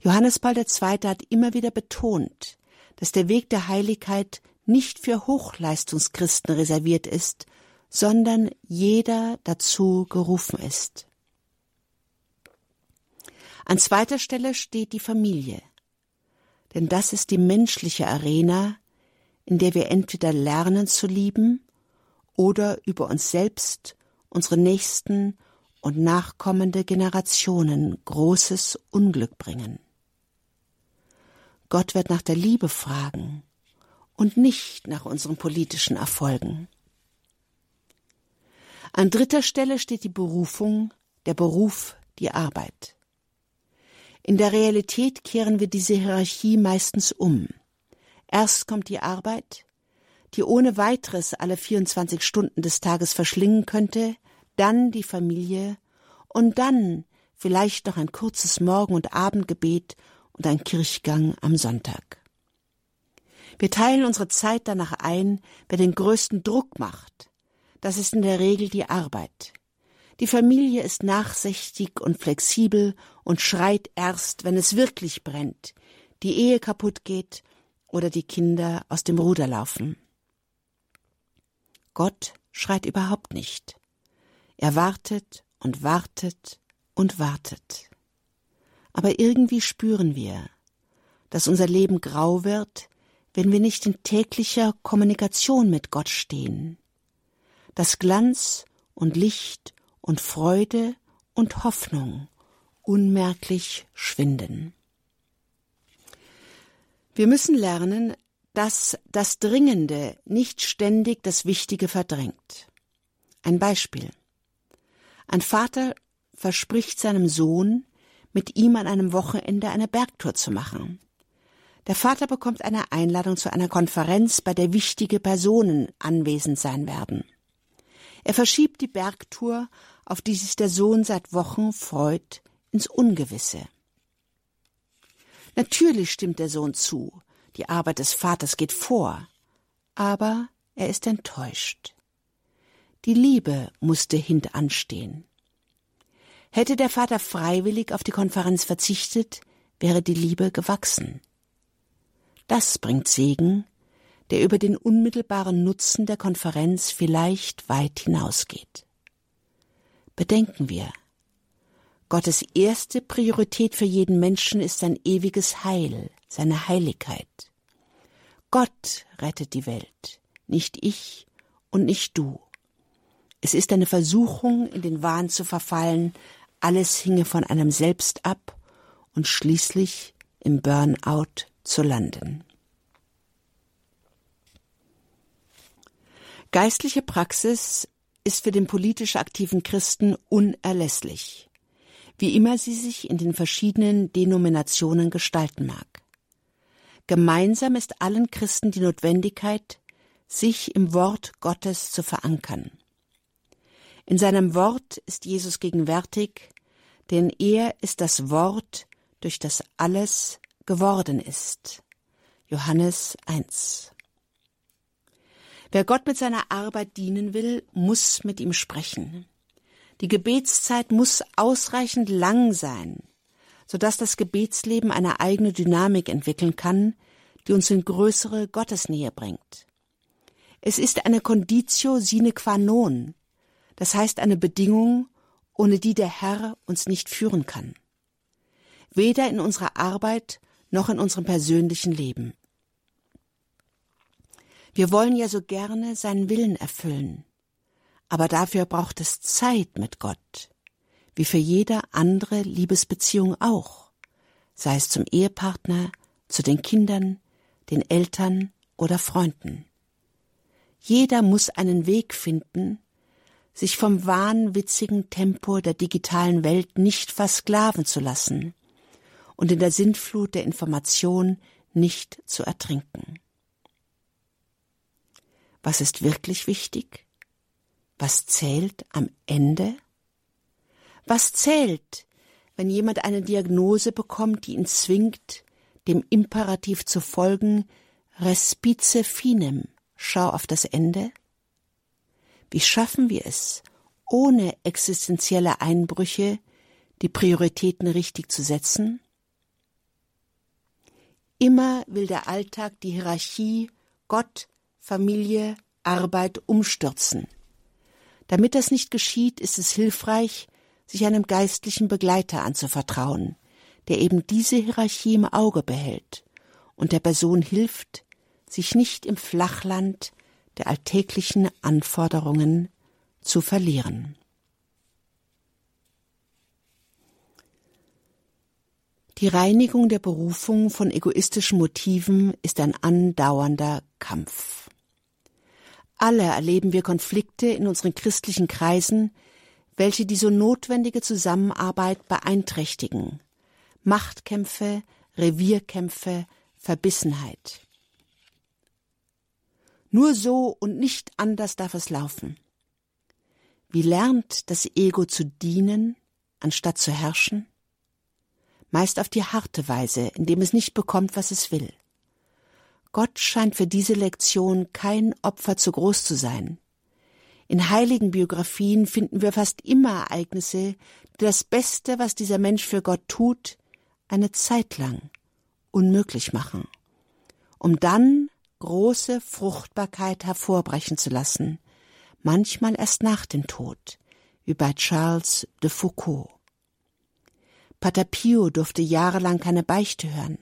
Johannes Paul II. hat immer wieder betont, dass der Weg der Heiligkeit nicht für Hochleistungschristen reserviert ist, sondern jeder dazu gerufen ist. An zweiter Stelle steht die Familie, denn das ist die menschliche Arena, in der wir entweder lernen zu lieben oder über uns selbst, unsere Nächsten und nachkommende Generationen großes Unglück bringen. Gott wird nach der Liebe fragen und nicht nach unseren politischen Erfolgen. An dritter Stelle steht die Berufung, der Beruf, die Arbeit. In der Realität kehren wir diese Hierarchie meistens um. Erst kommt die Arbeit, die ohne weiteres alle 24 Stunden des Tages verschlingen könnte, dann die Familie und dann vielleicht noch ein kurzes Morgen- und Abendgebet und ein Kirchgang am Sonntag. Wir teilen unsere Zeit danach ein, wer den größten Druck macht. Das ist in der Regel die Arbeit. Die Familie ist nachsichtig und flexibel und schreit erst, wenn es wirklich brennt, die Ehe kaputt geht oder die Kinder aus dem Ruder laufen. Gott schreit überhaupt nicht. Er wartet und wartet und wartet. Aber irgendwie spüren wir, dass unser Leben grau wird, wenn wir nicht in täglicher Kommunikation mit Gott stehen, dass Glanz und Licht und Freude und Hoffnung unmerklich schwinden. Wir müssen lernen, dass das Dringende nicht ständig das Wichtige verdrängt. Ein Beispiel. Ein Vater verspricht seinem Sohn, mit ihm an einem Wochenende eine Bergtour zu machen. Der Vater bekommt eine Einladung zu einer Konferenz, bei der wichtige Personen anwesend sein werden. Er verschiebt die Bergtour, auf die sich der Sohn seit Wochen freut, ins Ungewisse. Natürlich stimmt der Sohn zu, die Arbeit des Vaters geht vor, aber er ist enttäuscht. Die Liebe musste hintanstehen. Hätte der Vater freiwillig auf die Konferenz verzichtet, wäre die Liebe gewachsen. Das bringt Segen, der über den unmittelbaren Nutzen der Konferenz vielleicht weit hinausgeht. Bedenken wir, Gottes erste Priorität für jeden Menschen ist sein ewiges Heil, seine Heiligkeit. Gott rettet die Welt, nicht ich und nicht du. Es ist eine Versuchung, in den Wahn zu verfallen, alles hinge von einem selbst ab und schließlich im Burnout zu landen. Geistliche Praxis ist für den politisch aktiven Christen unerlässlich, wie immer sie sich in den verschiedenen Denominationen gestalten mag. Gemeinsam ist allen Christen die Notwendigkeit, sich im Wort Gottes zu verankern. In seinem Wort ist Jesus gegenwärtig, denn er ist das Wort, durch das alles geworden ist. Johannes 1. Wer Gott mit seiner Arbeit dienen will, muss mit ihm sprechen. Die Gebetszeit muss ausreichend lang sein, sodass das Gebetsleben eine eigene Dynamik entwickeln kann, die uns in größere Gottesnähe bringt. Es ist eine Conditio sine qua non, das heißt eine Bedingung, ohne die der Herr uns nicht führen kann. Weder in unserer Arbeit noch in unserem persönlichen Leben. Wir wollen ja so gerne seinen Willen erfüllen. Aber dafür braucht es Zeit mit Gott, wie für jede andere Liebesbeziehung auch, sei es zum Ehepartner, zu den Kindern, den Eltern oder Freunden. Jeder muss einen Weg finden, sich vom wahnwitzigen Tempo der digitalen Welt nicht versklaven zu lassen und in der Sintflut der Information nicht zu ertrinken. Was ist wirklich wichtig? Was zählt am Ende? Was zählt, wenn jemand eine Diagnose bekommt, die ihn zwingt, dem Imperativ zu folgen, respice finem, schau auf das Ende? Wie schaffen wir es, ohne existenzielle Einbrüche die Prioritäten richtig zu setzen? Immer will der Alltag die Hierarchie Gott, Familie, Arbeit umstürzen. Damit das nicht geschieht, ist es hilfreich, sich einem geistlichen Begleiter anzuvertrauen, der eben diese Hierarchie im Auge behält und der Person hilft, sich nicht im Flachland der alltäglichen Anforderungen zu verlieren. Die Reinigung der Berufung von egoistischen Motiven ist ein andauernder Kampf. Alle erleben wir Konflikte in unseren christlichen Kreisen, welche die so notwendige Zusammenarbeit beeinträchtigen. Machtkämpfe, Revierkämpfe, Verbissenheit. Nur so und nicht anders darf es laufen. Wie lernt das Ego zu dienen, anstatt zu herrschen? Meist auf die harte Weise, indem es nicht bekommt, was es will. Gott scheint für diese Lektion kein Opfer zu groß zu sein. In heiligen Biografien finden wir fast immer Ereignisse, die das Beste, was dieser Mensch für Gott tut, eine Zeit lang unmöglich machen, um dann große Fruchtbarkeit hervorbrechen zu lassen, manchmal erst nach dem Tod, wie bei Charles de Foucault. Pater Pio durfte jahrelang keine Beichte hören.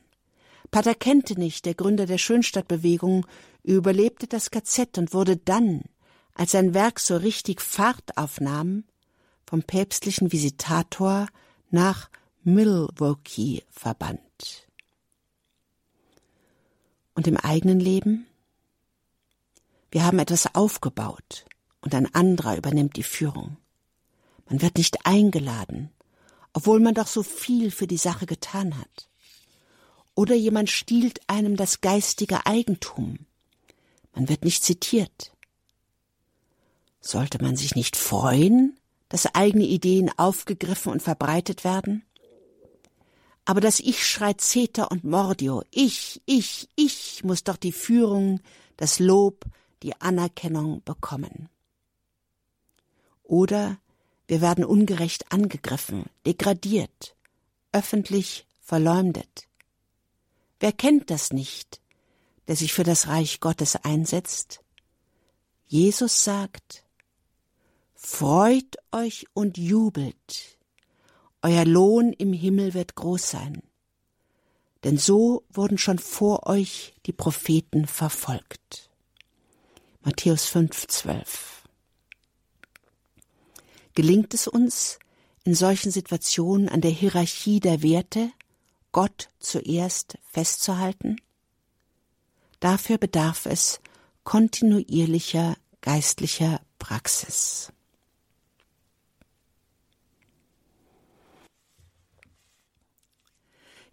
Pater Kentenich, der Gründer der Schönstadtbewegung, überlebte das KZ und wurde dann, als sein Werk so richtig Fahrt aufnahm, vom päpstlichen Visitator nach Milwaukee verbannt. Und im eigenen Leben? Wir haben etwas aufgebaut und ein anderer übernimmt die Führung. Man wird nicht eingeladen, obwohl man doch so viel für die Sache getan hat. Oder jemand stiehlt einem das geistige Eigentum. Man wird nicht zitiert. Sollte man sich nicht freuen, dass eigene Ideen aufgegriffen und verbreitet werden? Aber das Ich schreit Zeter und Mordio. Ich, ich, ich muss doch die Führung, das Lob, die Anerkennung bekommen. Oder wir werden ungerecht angegriffen, degradiert, öffentlich verleumdet. Wer kennt das nicht, der sich für das Reich Gottes einsetzt? Jesus sagt, Freut euch und jubelt, euer Lohn im Himmel wird groß sein. Denn so wurden schon vor euch die Propheten verfolgt. Matthäus 5, 12. Gelingt es uns, in solchen Situationen an der Hierarchie der Werte, Gott zuerst festzuhalten? Dafür bedarf es kontinuierlicher geistlicher Praxis.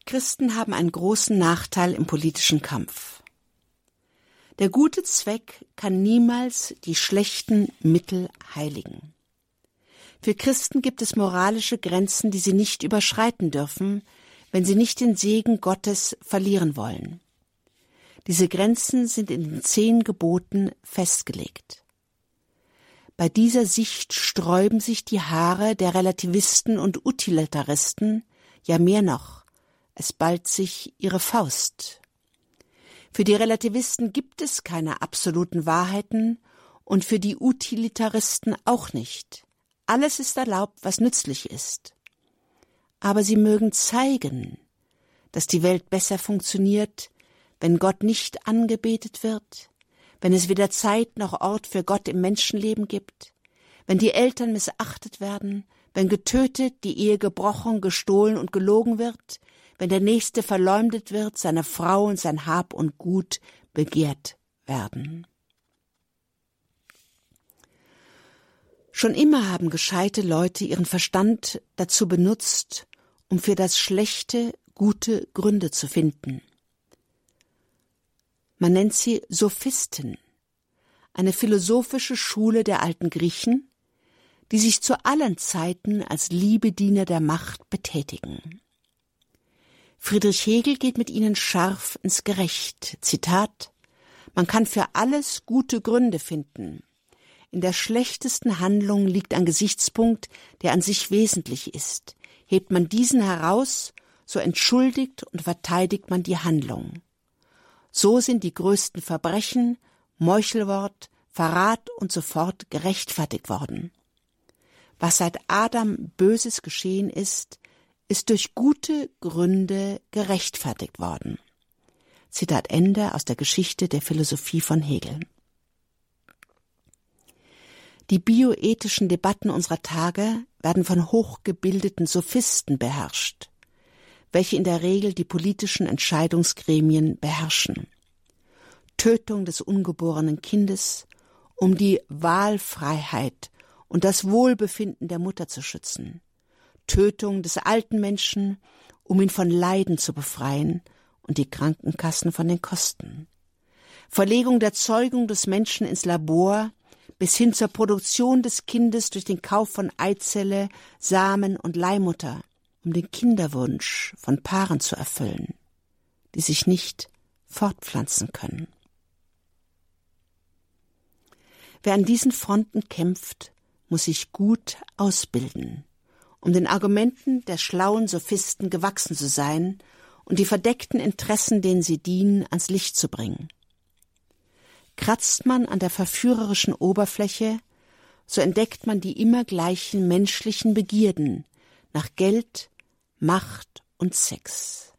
Christen haben einen großen Nachteil im politischen Kampf. Der gute Zweck kann niemals die schlechten Mittel heiligen. Für Christen gibt es moralische Grenzen, die sie nicht überschreiten dürfen, wenn sie nicht den Segen Gottes verlieren wollen. Diese Grenzen sind in den zehn Geboten festgelegt. Bei dieser Sicht sträuben sich die Haare der Relativisten und Utilitaristen, ja mehr noch, es ballt sich ihre Faust. Für die Relativisten gibt es keine absoluten Wahrheiten und für die Utilitaristen auch nicht. Alles ist erlaubt, was nützlich ist. Aber sie mögen zeigen, dass die Welt besser funktioniert, wenn Gott nicht angebetet wird, wenn es weder Zeit noch Ort für Gott im Menschenleben gibt, wenn die Eltern missachtet werden, wenn getötet, die Ehe gebrochen, gestohlen und gelogen wird, wenn der Nächste verleumdet wird, seine Frau und sein Hab und Gut begehrt werden. Schon immer haben gescheite Leute ihren Verstand dazu benutzt, um für das Schlechte gute Gründe zu finden. Man nennt sie Sophisten, eine philosophische Schule der alten Griechen, die sich zu allen Zeiten als Liebediener der Macht betätigen. Friedrich Hegel geht mit ihnen scharf ins Gerecht. Zitat Man kann für alles gute Gründe finden. In der schlechtesten Handlung liegt ein Gesichtspunkt, der an sich wesentlich ist. Hebt man diesen heraus, so entschuldigt und verteidigt man die Handlung. So sind die größten Verbrechen, Meuchelwort, Verrat und so fort gerechtfertigt worden. Was seit Adam Böses geschehen ist, ist durch gute Gründe gerechtfertigt worden. Zitat Ende aus der Geschichte der Philosophie von Hegel. Die bioethischen Debatten unserer Tage werden von hochgebildeten Sophisten beherrscht, welche in der Regel die politischen Entscheidungsgremien beherrschen. Tötung des ungeborenen Kindes, um die Wahlfreiheit und das Wohlbefinden der Mutter zu schützen. Tötung des alten Menschen, um ihn von Leiden zu befreien und die Krankenkassen von den Kosten. Verlegung der Zeugung des Menschen ins Labor bis hin zur Produktion des Kindes durch den Kauf von Eizelle, Samen und Leihmutter, um den Kinderwunsch von Paaren zu erfüllen, die sich nicht fortpflanzen können. Wer an diesen Fronten kämpft, muss sich gut ausbilden, um den Argumenten der schlauen Sophisten gewachsen zu sein und die verdeckten Interessen, denen sie dienen, ans Licht zu bringen. Kratzt man an der verführerischen Oberfläche, so entdeckt man die immer gleichen menschlichen Begierden nach Geld, Macht und Sex.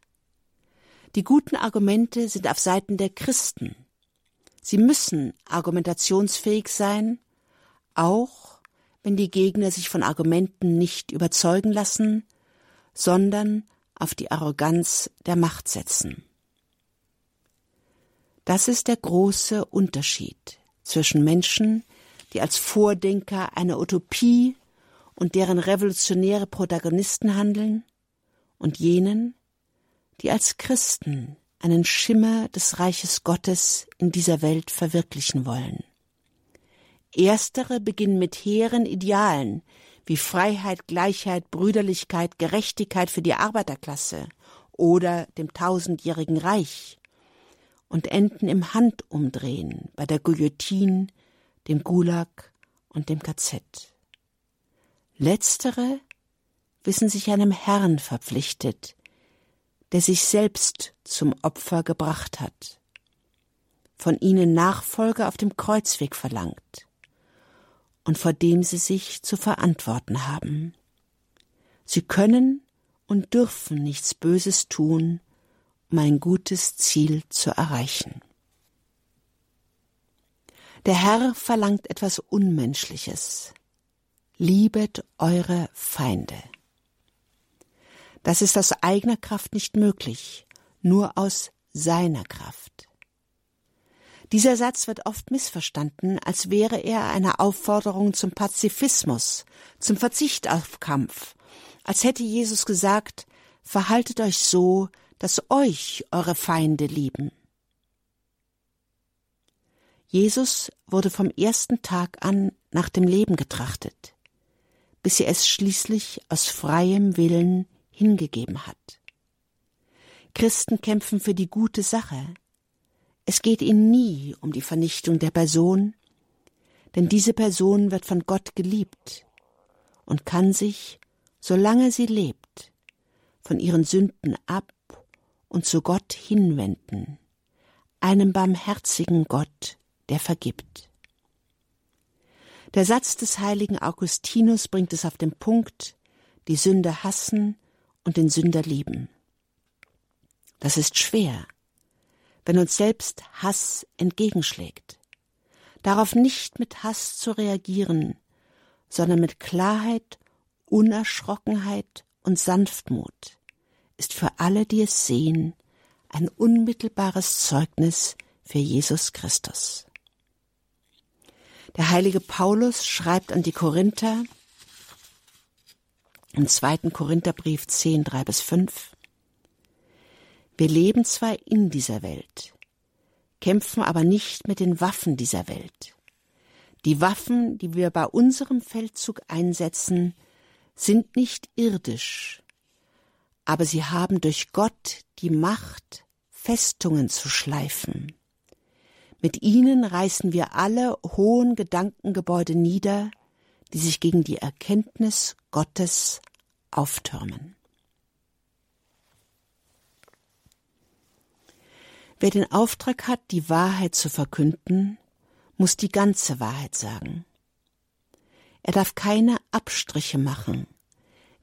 Die guten Argumente sind auf Seiten der Christen. Sie müssen argumentationsfähig sein, auch wenn die Gegner sich von Argumenten nicht überzeugen lassen, sondern auf die Arroganz der Macht setzen. Das ist der große Unterschied zwischen Menschen, die als Vordenker einer Utopie und deren revolutionäre Protagonisten handeln, und jenen, die als Christen einen Schimmer des Reiches Gottes in dieser Welt verwirklichen wollen. Erstere beginnen mit hehren Idealen wie Freiheit, Gleichheit, Brüderlichkeit, Gerechtigkeit für die Arbeiterklasse oder dem tausendjährigen Reich und enden im Handumdrehen bei der Guillotine, dem Gulag und dem KZ. Letztere wissen sich einem Herrn verpflichtet, der sich selbst zum Opfer gebracht hat, von ihnen Nachfolge auf dem Kreuzweg verlangt und vor dem sie sich zu verantworten haben. Sie können und dürfen nichts Böses tun, um ein gutes Ziel zu erreichen. Der Herr verlangt etwas Unmenschliches. Liebet eure Feinde. Das ist aus eigener Kraft nicht möglich, nur aus seiner Kraft. Dieser Satz wird oft missverstanden, als wäre er eine Aufforderung zum Pazifismus, zum Verzicht auf Kampf, als hätte Jesus gesagt, verhaltet euch so, dass euch eure Feinde lieben. Jesus wurde vom ersten Tag an nach dem Leben getrachtet, bis er es schließlich aus freiem Willen hingegeben hat. Christen kämpfen für die gute Sache. Es geht ihnen nie um die Vernichtung der Person, denn diese Person wird von Gott geliebt und kann sich, solange sie lebt, von ihren Sünden ab und zu Gott hinwenden, einem barmherzigen Gott, der vergibt. Der Satz des heiligen Augustinus bringt es auf den Punkt, die Sünde hassen und den Sünder lieben. Das ist schwer, wenn uns selbst Hass entgegenschlägt. Darauf nicht mit Hass zu reagieren, sondern mit Klarheit, Unerschrockenheit und Sanftmut ist für alle, die es sehen, ein unmittelbares Zeugnis für Jesus Christus. Der heilige Paulus schreibt an die Korinther im zweiten Korintherbrief 10, 3 bis 5. Wir leben zwar in dieser Welt, kämpfen aber nicht mit den Waffen dieser Welt. Die Waffen, die wir bei unserem Feldzug einsetzen, sind nicht irdisch, aber sie haben durch Gott die Macht, Festungen zu schleifen. Mit ihnen reißen wir alle hohen Gedankengebäude nieder, die sich gegen die Erkenntnis Gottes auftürmen. Wer den Auftrag hat, die Wahrheit zu verkünden, muss die ganze Wahrheit sagen. Er darf keine Abstriche machen,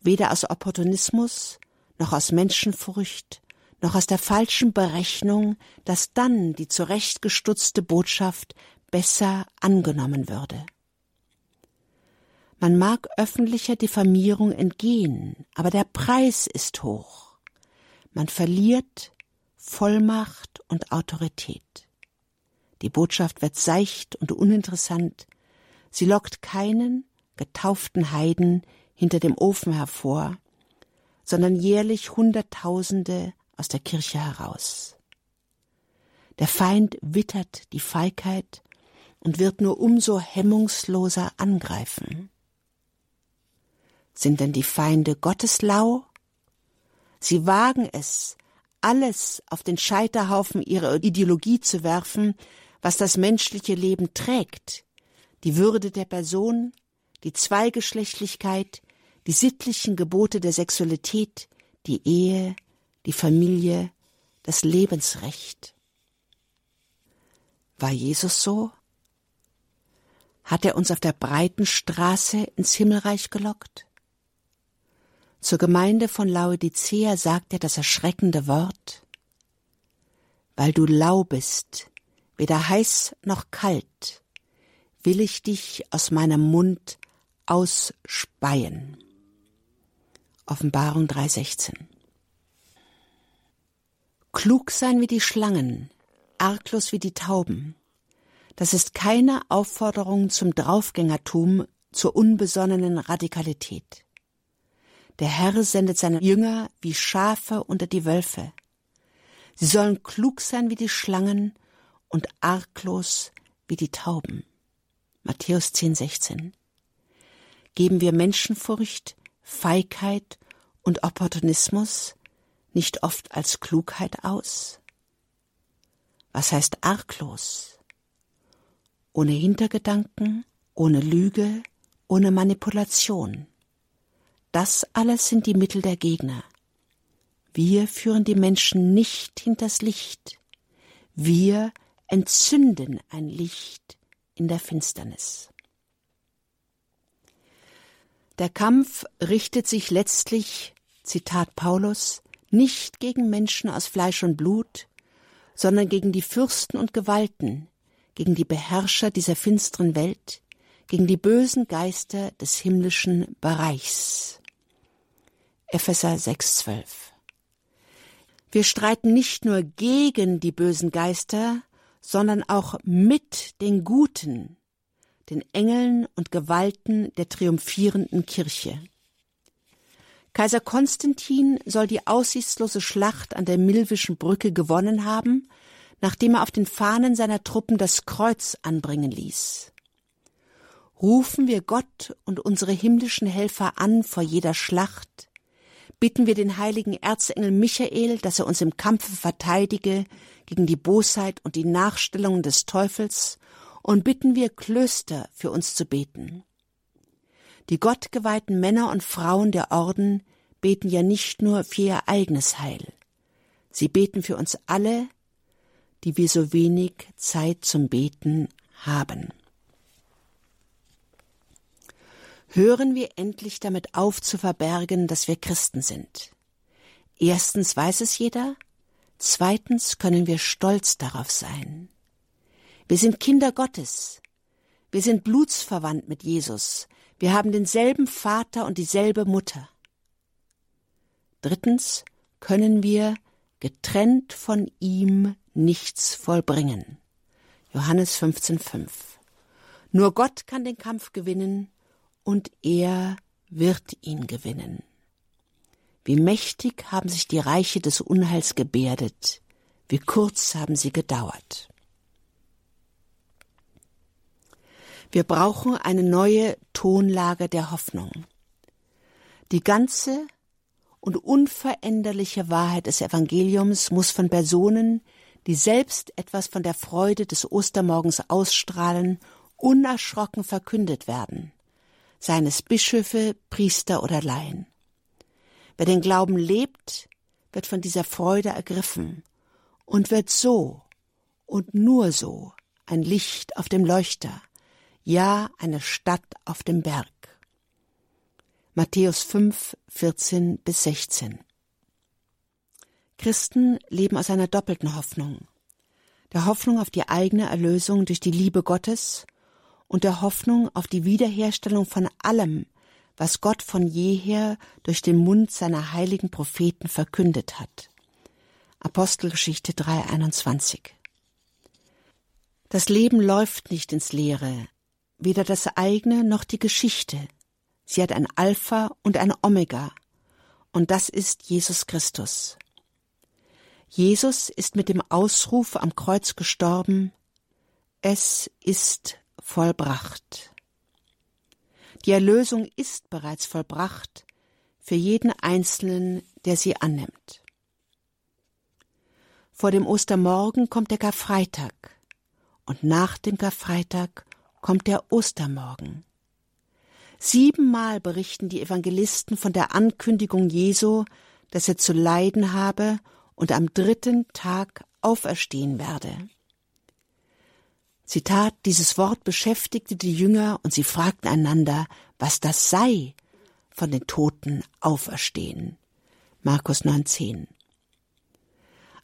weder aus Opportunismus noch aus Menschenfurcht, noch aus der falschen Berechnung, dass dann die zurechtgestutzte Botschaft besser angenommen würde. Man mag öffentlicher Diffamierung entgehen, aber der Preis ist hoch. Man verliert Vollmacht und Autorität. Die Botschaft wird seicht und uninteressant. Sie lockt keinen getauften Heiden hinter dem Ofen hervor, sondern jährlich Hunderttausende aus der Kirche heraus. Der Feind wittert die Feigheit und wird nur umso hemmungsloser angreifen. Sind denn die Feinde Gottes lau? Sie wagen es, alles auf den Scheiterhaufen ihrer Ideologie zu werfen, was das menschliche Leben trägt, die Würde der Person, die Zweigeschlechtlichkeit, die sittlichen Gebote der Sexualität, die Ehe, die Familie, das Lebensrecht. War Jesus so? Hat er uns auf der breiten Straße ins Himmelreich gelockt? Zur Gemeinde von Laodicea sagt er das erschreckende Wort, weil du lau bist, weder heiß noch kalt, will ich dich aus meinem Mund ausspeien. Offenbarung 3,16. Klug sein wie die Schlangen, arglos wie die Tauben. Das ist keine Aufforderung zum Draufgängertum, zur unbesonnenen Radikalität. Der Herr sendet seine Jünger wie Schafe unter die Wölfe. Sie sollen klug sein wie die Schlangen und arglos wie die Tauben. Matthäus 10, 16. Geben wir Menschenfurcht, Feigheit und Opportunismus nicht oft als Klugheit aus? Was heißt arglos? Ohne Hintergedanken, ohne Lüge, ohne Manipulation. Das alles sind die Mittel der Gegner. Wir führen die Menschen nicht hinters Licht. Wir entzünden ein Licht in der Finsternis. Der Kampf richtet sich letztlich, Zitat Paulus, nicht gegen Menschen aus Fleisch und Blut, sondern gegen die Fürsten und Gewalten, gegen die Beherrscher dieser finsteren Welt, gegen die bösen Geister des himmlischen Bereichs. Epheser 6,12 Wir streiten nicht nur gegen die bösen Geister, sondern auch mit den Guten, den Engeln und Gewalten der triumphierenden Kirche. Kaiser Konstantin soll die aussichtslose Schlacht an der Milwischen Brücke gewonnen haben, nachdem er auf den Fahnen seiner Truppen das Kreuz anbringen ließ. Rufen wir Gott und unsere himmlischen Helfer an vor jeder Schlacht, bitten wir den heiligen Erzengel Michael, dass er uns im Kampfe verteidige gegen die Bosheit und die Nachstellungen des Teufels und bitten wir Klöster für uns zu beten. Die gottgeweihten Männer und Frauen der Orden beten ja nicht nur für ihr eigenes Heil. Sie beten für uns alle, die wir so wenig Zeit zum Beten haben. Hören wir endlich damit auf zu verbergen, dass wir Christen sind. Erstens weiß es jeder, zweitens können wir stolz darauf sein. Wir sind Kinder Gottes. Wir sind blutsverwandt mit Jesus. Wir haben denselben Vater und dieselbe Mutter. Drittens können wir getrennt von ihm nichts vollbringen. Johannes 15,5. Nur Gott kann den Kampf gewinnen und er wird ihn gewinnen. Wie mächtig haben sich die Reiche des Unheils gebärdet, wie kurz haben sie gedauert. Wir brauchen eine neue Tonlage der Hoffnung. Die ganze und unveränderliche Wahrheit des Evangeliums muss von Personen, die selbst etwas von der Freude des Ostermorgens ausstrahlen, unerschrocken verkündet werden, seien es Bischöfe, Priester oder Laien. Wer den Glauben lebt, wird von dieser Freude ergriffen und wird so und nur so ein Licht auf dem Leuchter, ja eine Stadt auf dem Berg. Matthäus 5, 14 bis 16. Christen leben aus einer doppelten Hoffnung. Der Hoffnung auf die eigene Erlösung durch die Liebe Gottes und der Hoffnung auf die Wiederherstellung von allem, was Gott von jeher durch den Mund seiner heiligen Propheten verkündet hat. Apostelgeschichte 3,21 Das Leben läuft nicht ins Leere, weder das eigene noch die Geschichte. Sie hat ein Alpha und ein Omega, und das ist Jesus Christus. Jesus ist mit dem Ausruf am Kreuz gestorben, es ist vollbracht. Die Erlösung ist bereits vollbracht für jeden Einzelnen, der sie annimmt. Vor dem Ostermorgen kommt der Karfreitag und nach dem Karfreitag kommt der Ostermorgen. Siebenmal berichten die Evangelisten von der Ankündigung Jesu, dass er zu leiden habe und am dritten Tag auferstehen werde. Zitat, dieses Wort beschäftigte die Jünger und sie fragten einander, was das sei, von den Toten auferstehen. Markus 9,10.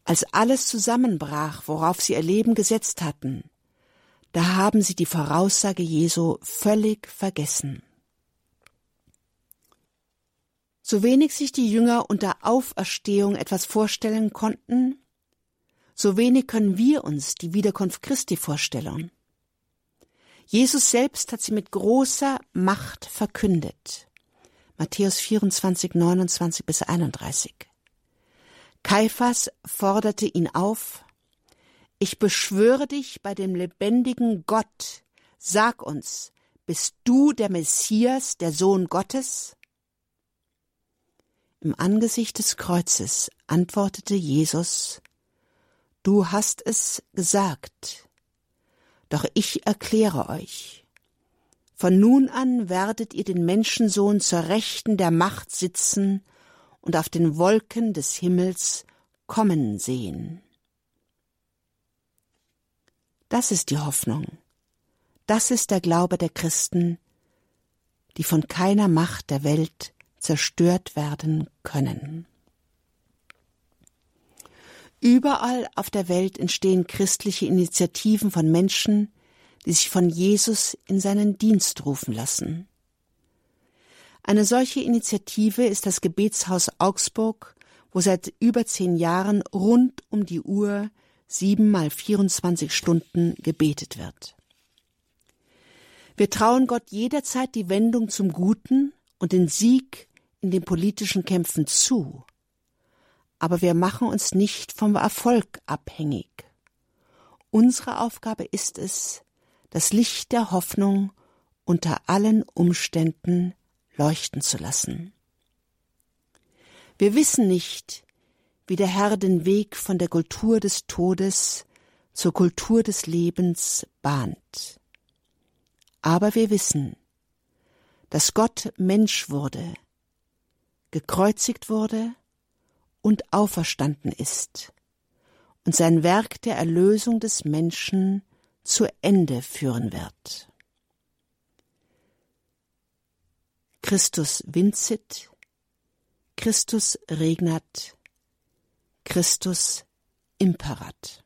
Als alles zusammenbrach, worauf sie ihr Leben gesetzt hatten, da haben sie die Voraussage Jesu völlig vergessen. So wenig sich die Jünger unter Auferstehung etwas vorstellen konnten, so wenig können wir uns die Wiederkunft Christi vorstellen. Jesus selbst hat sie mit großer Macht verkündet. Matthäus 24, 29 bis 31. Kaiphas forderte ihn auf, ich beschwöre dich bei dem lebendigen Gott, Sag uns, bist du der Messias, der Sohn Gottes? Im Angesicht des Kreuzes antwortete Jesus, Du hast es gesagt, doch ich erkläre euch, von nun an werdet ihr den Menschensohn zur Rechten der Macht sitzen und auf den Wolken des Himmels kommen sehen. Das ist die Hoffnung. Das ist der Glaube der Christen, die von keiner Macht der Welt zerstört werden können. Überall auf der Welt entstehen christliche Initiativen von Menschen, die sich von Jesus in seinen Dienst rufen lassen. Eine solche Initiative ist das Gebetshaus Augsburg, wo seit über zehn Jahren rund um die Uhr sieben mal 24 Stunden gebetet wird. Wir trauen Gott jederzeit die Wendung zum Guten und den Sieg in den politischen Kämpfen zu. Aber wir machen uns nicht vom Erfolg abhängig. Unsere Aufgabe ist es, das Licht der Hoffnung unter allen Umständen leuchten zu lassen. Wir wissen nicht, wie der Herr den Weg von der Kultur des Todes zur Kultur des Lebens bahnt. Aber wir wissen, dass Gott Mensch wurde, gekreuzigt wurde und auferstanden ist und sein Werk der Erlösung des Menschen zu Ende führen wird. Christus vincit, Christus regnat, Christus imperat.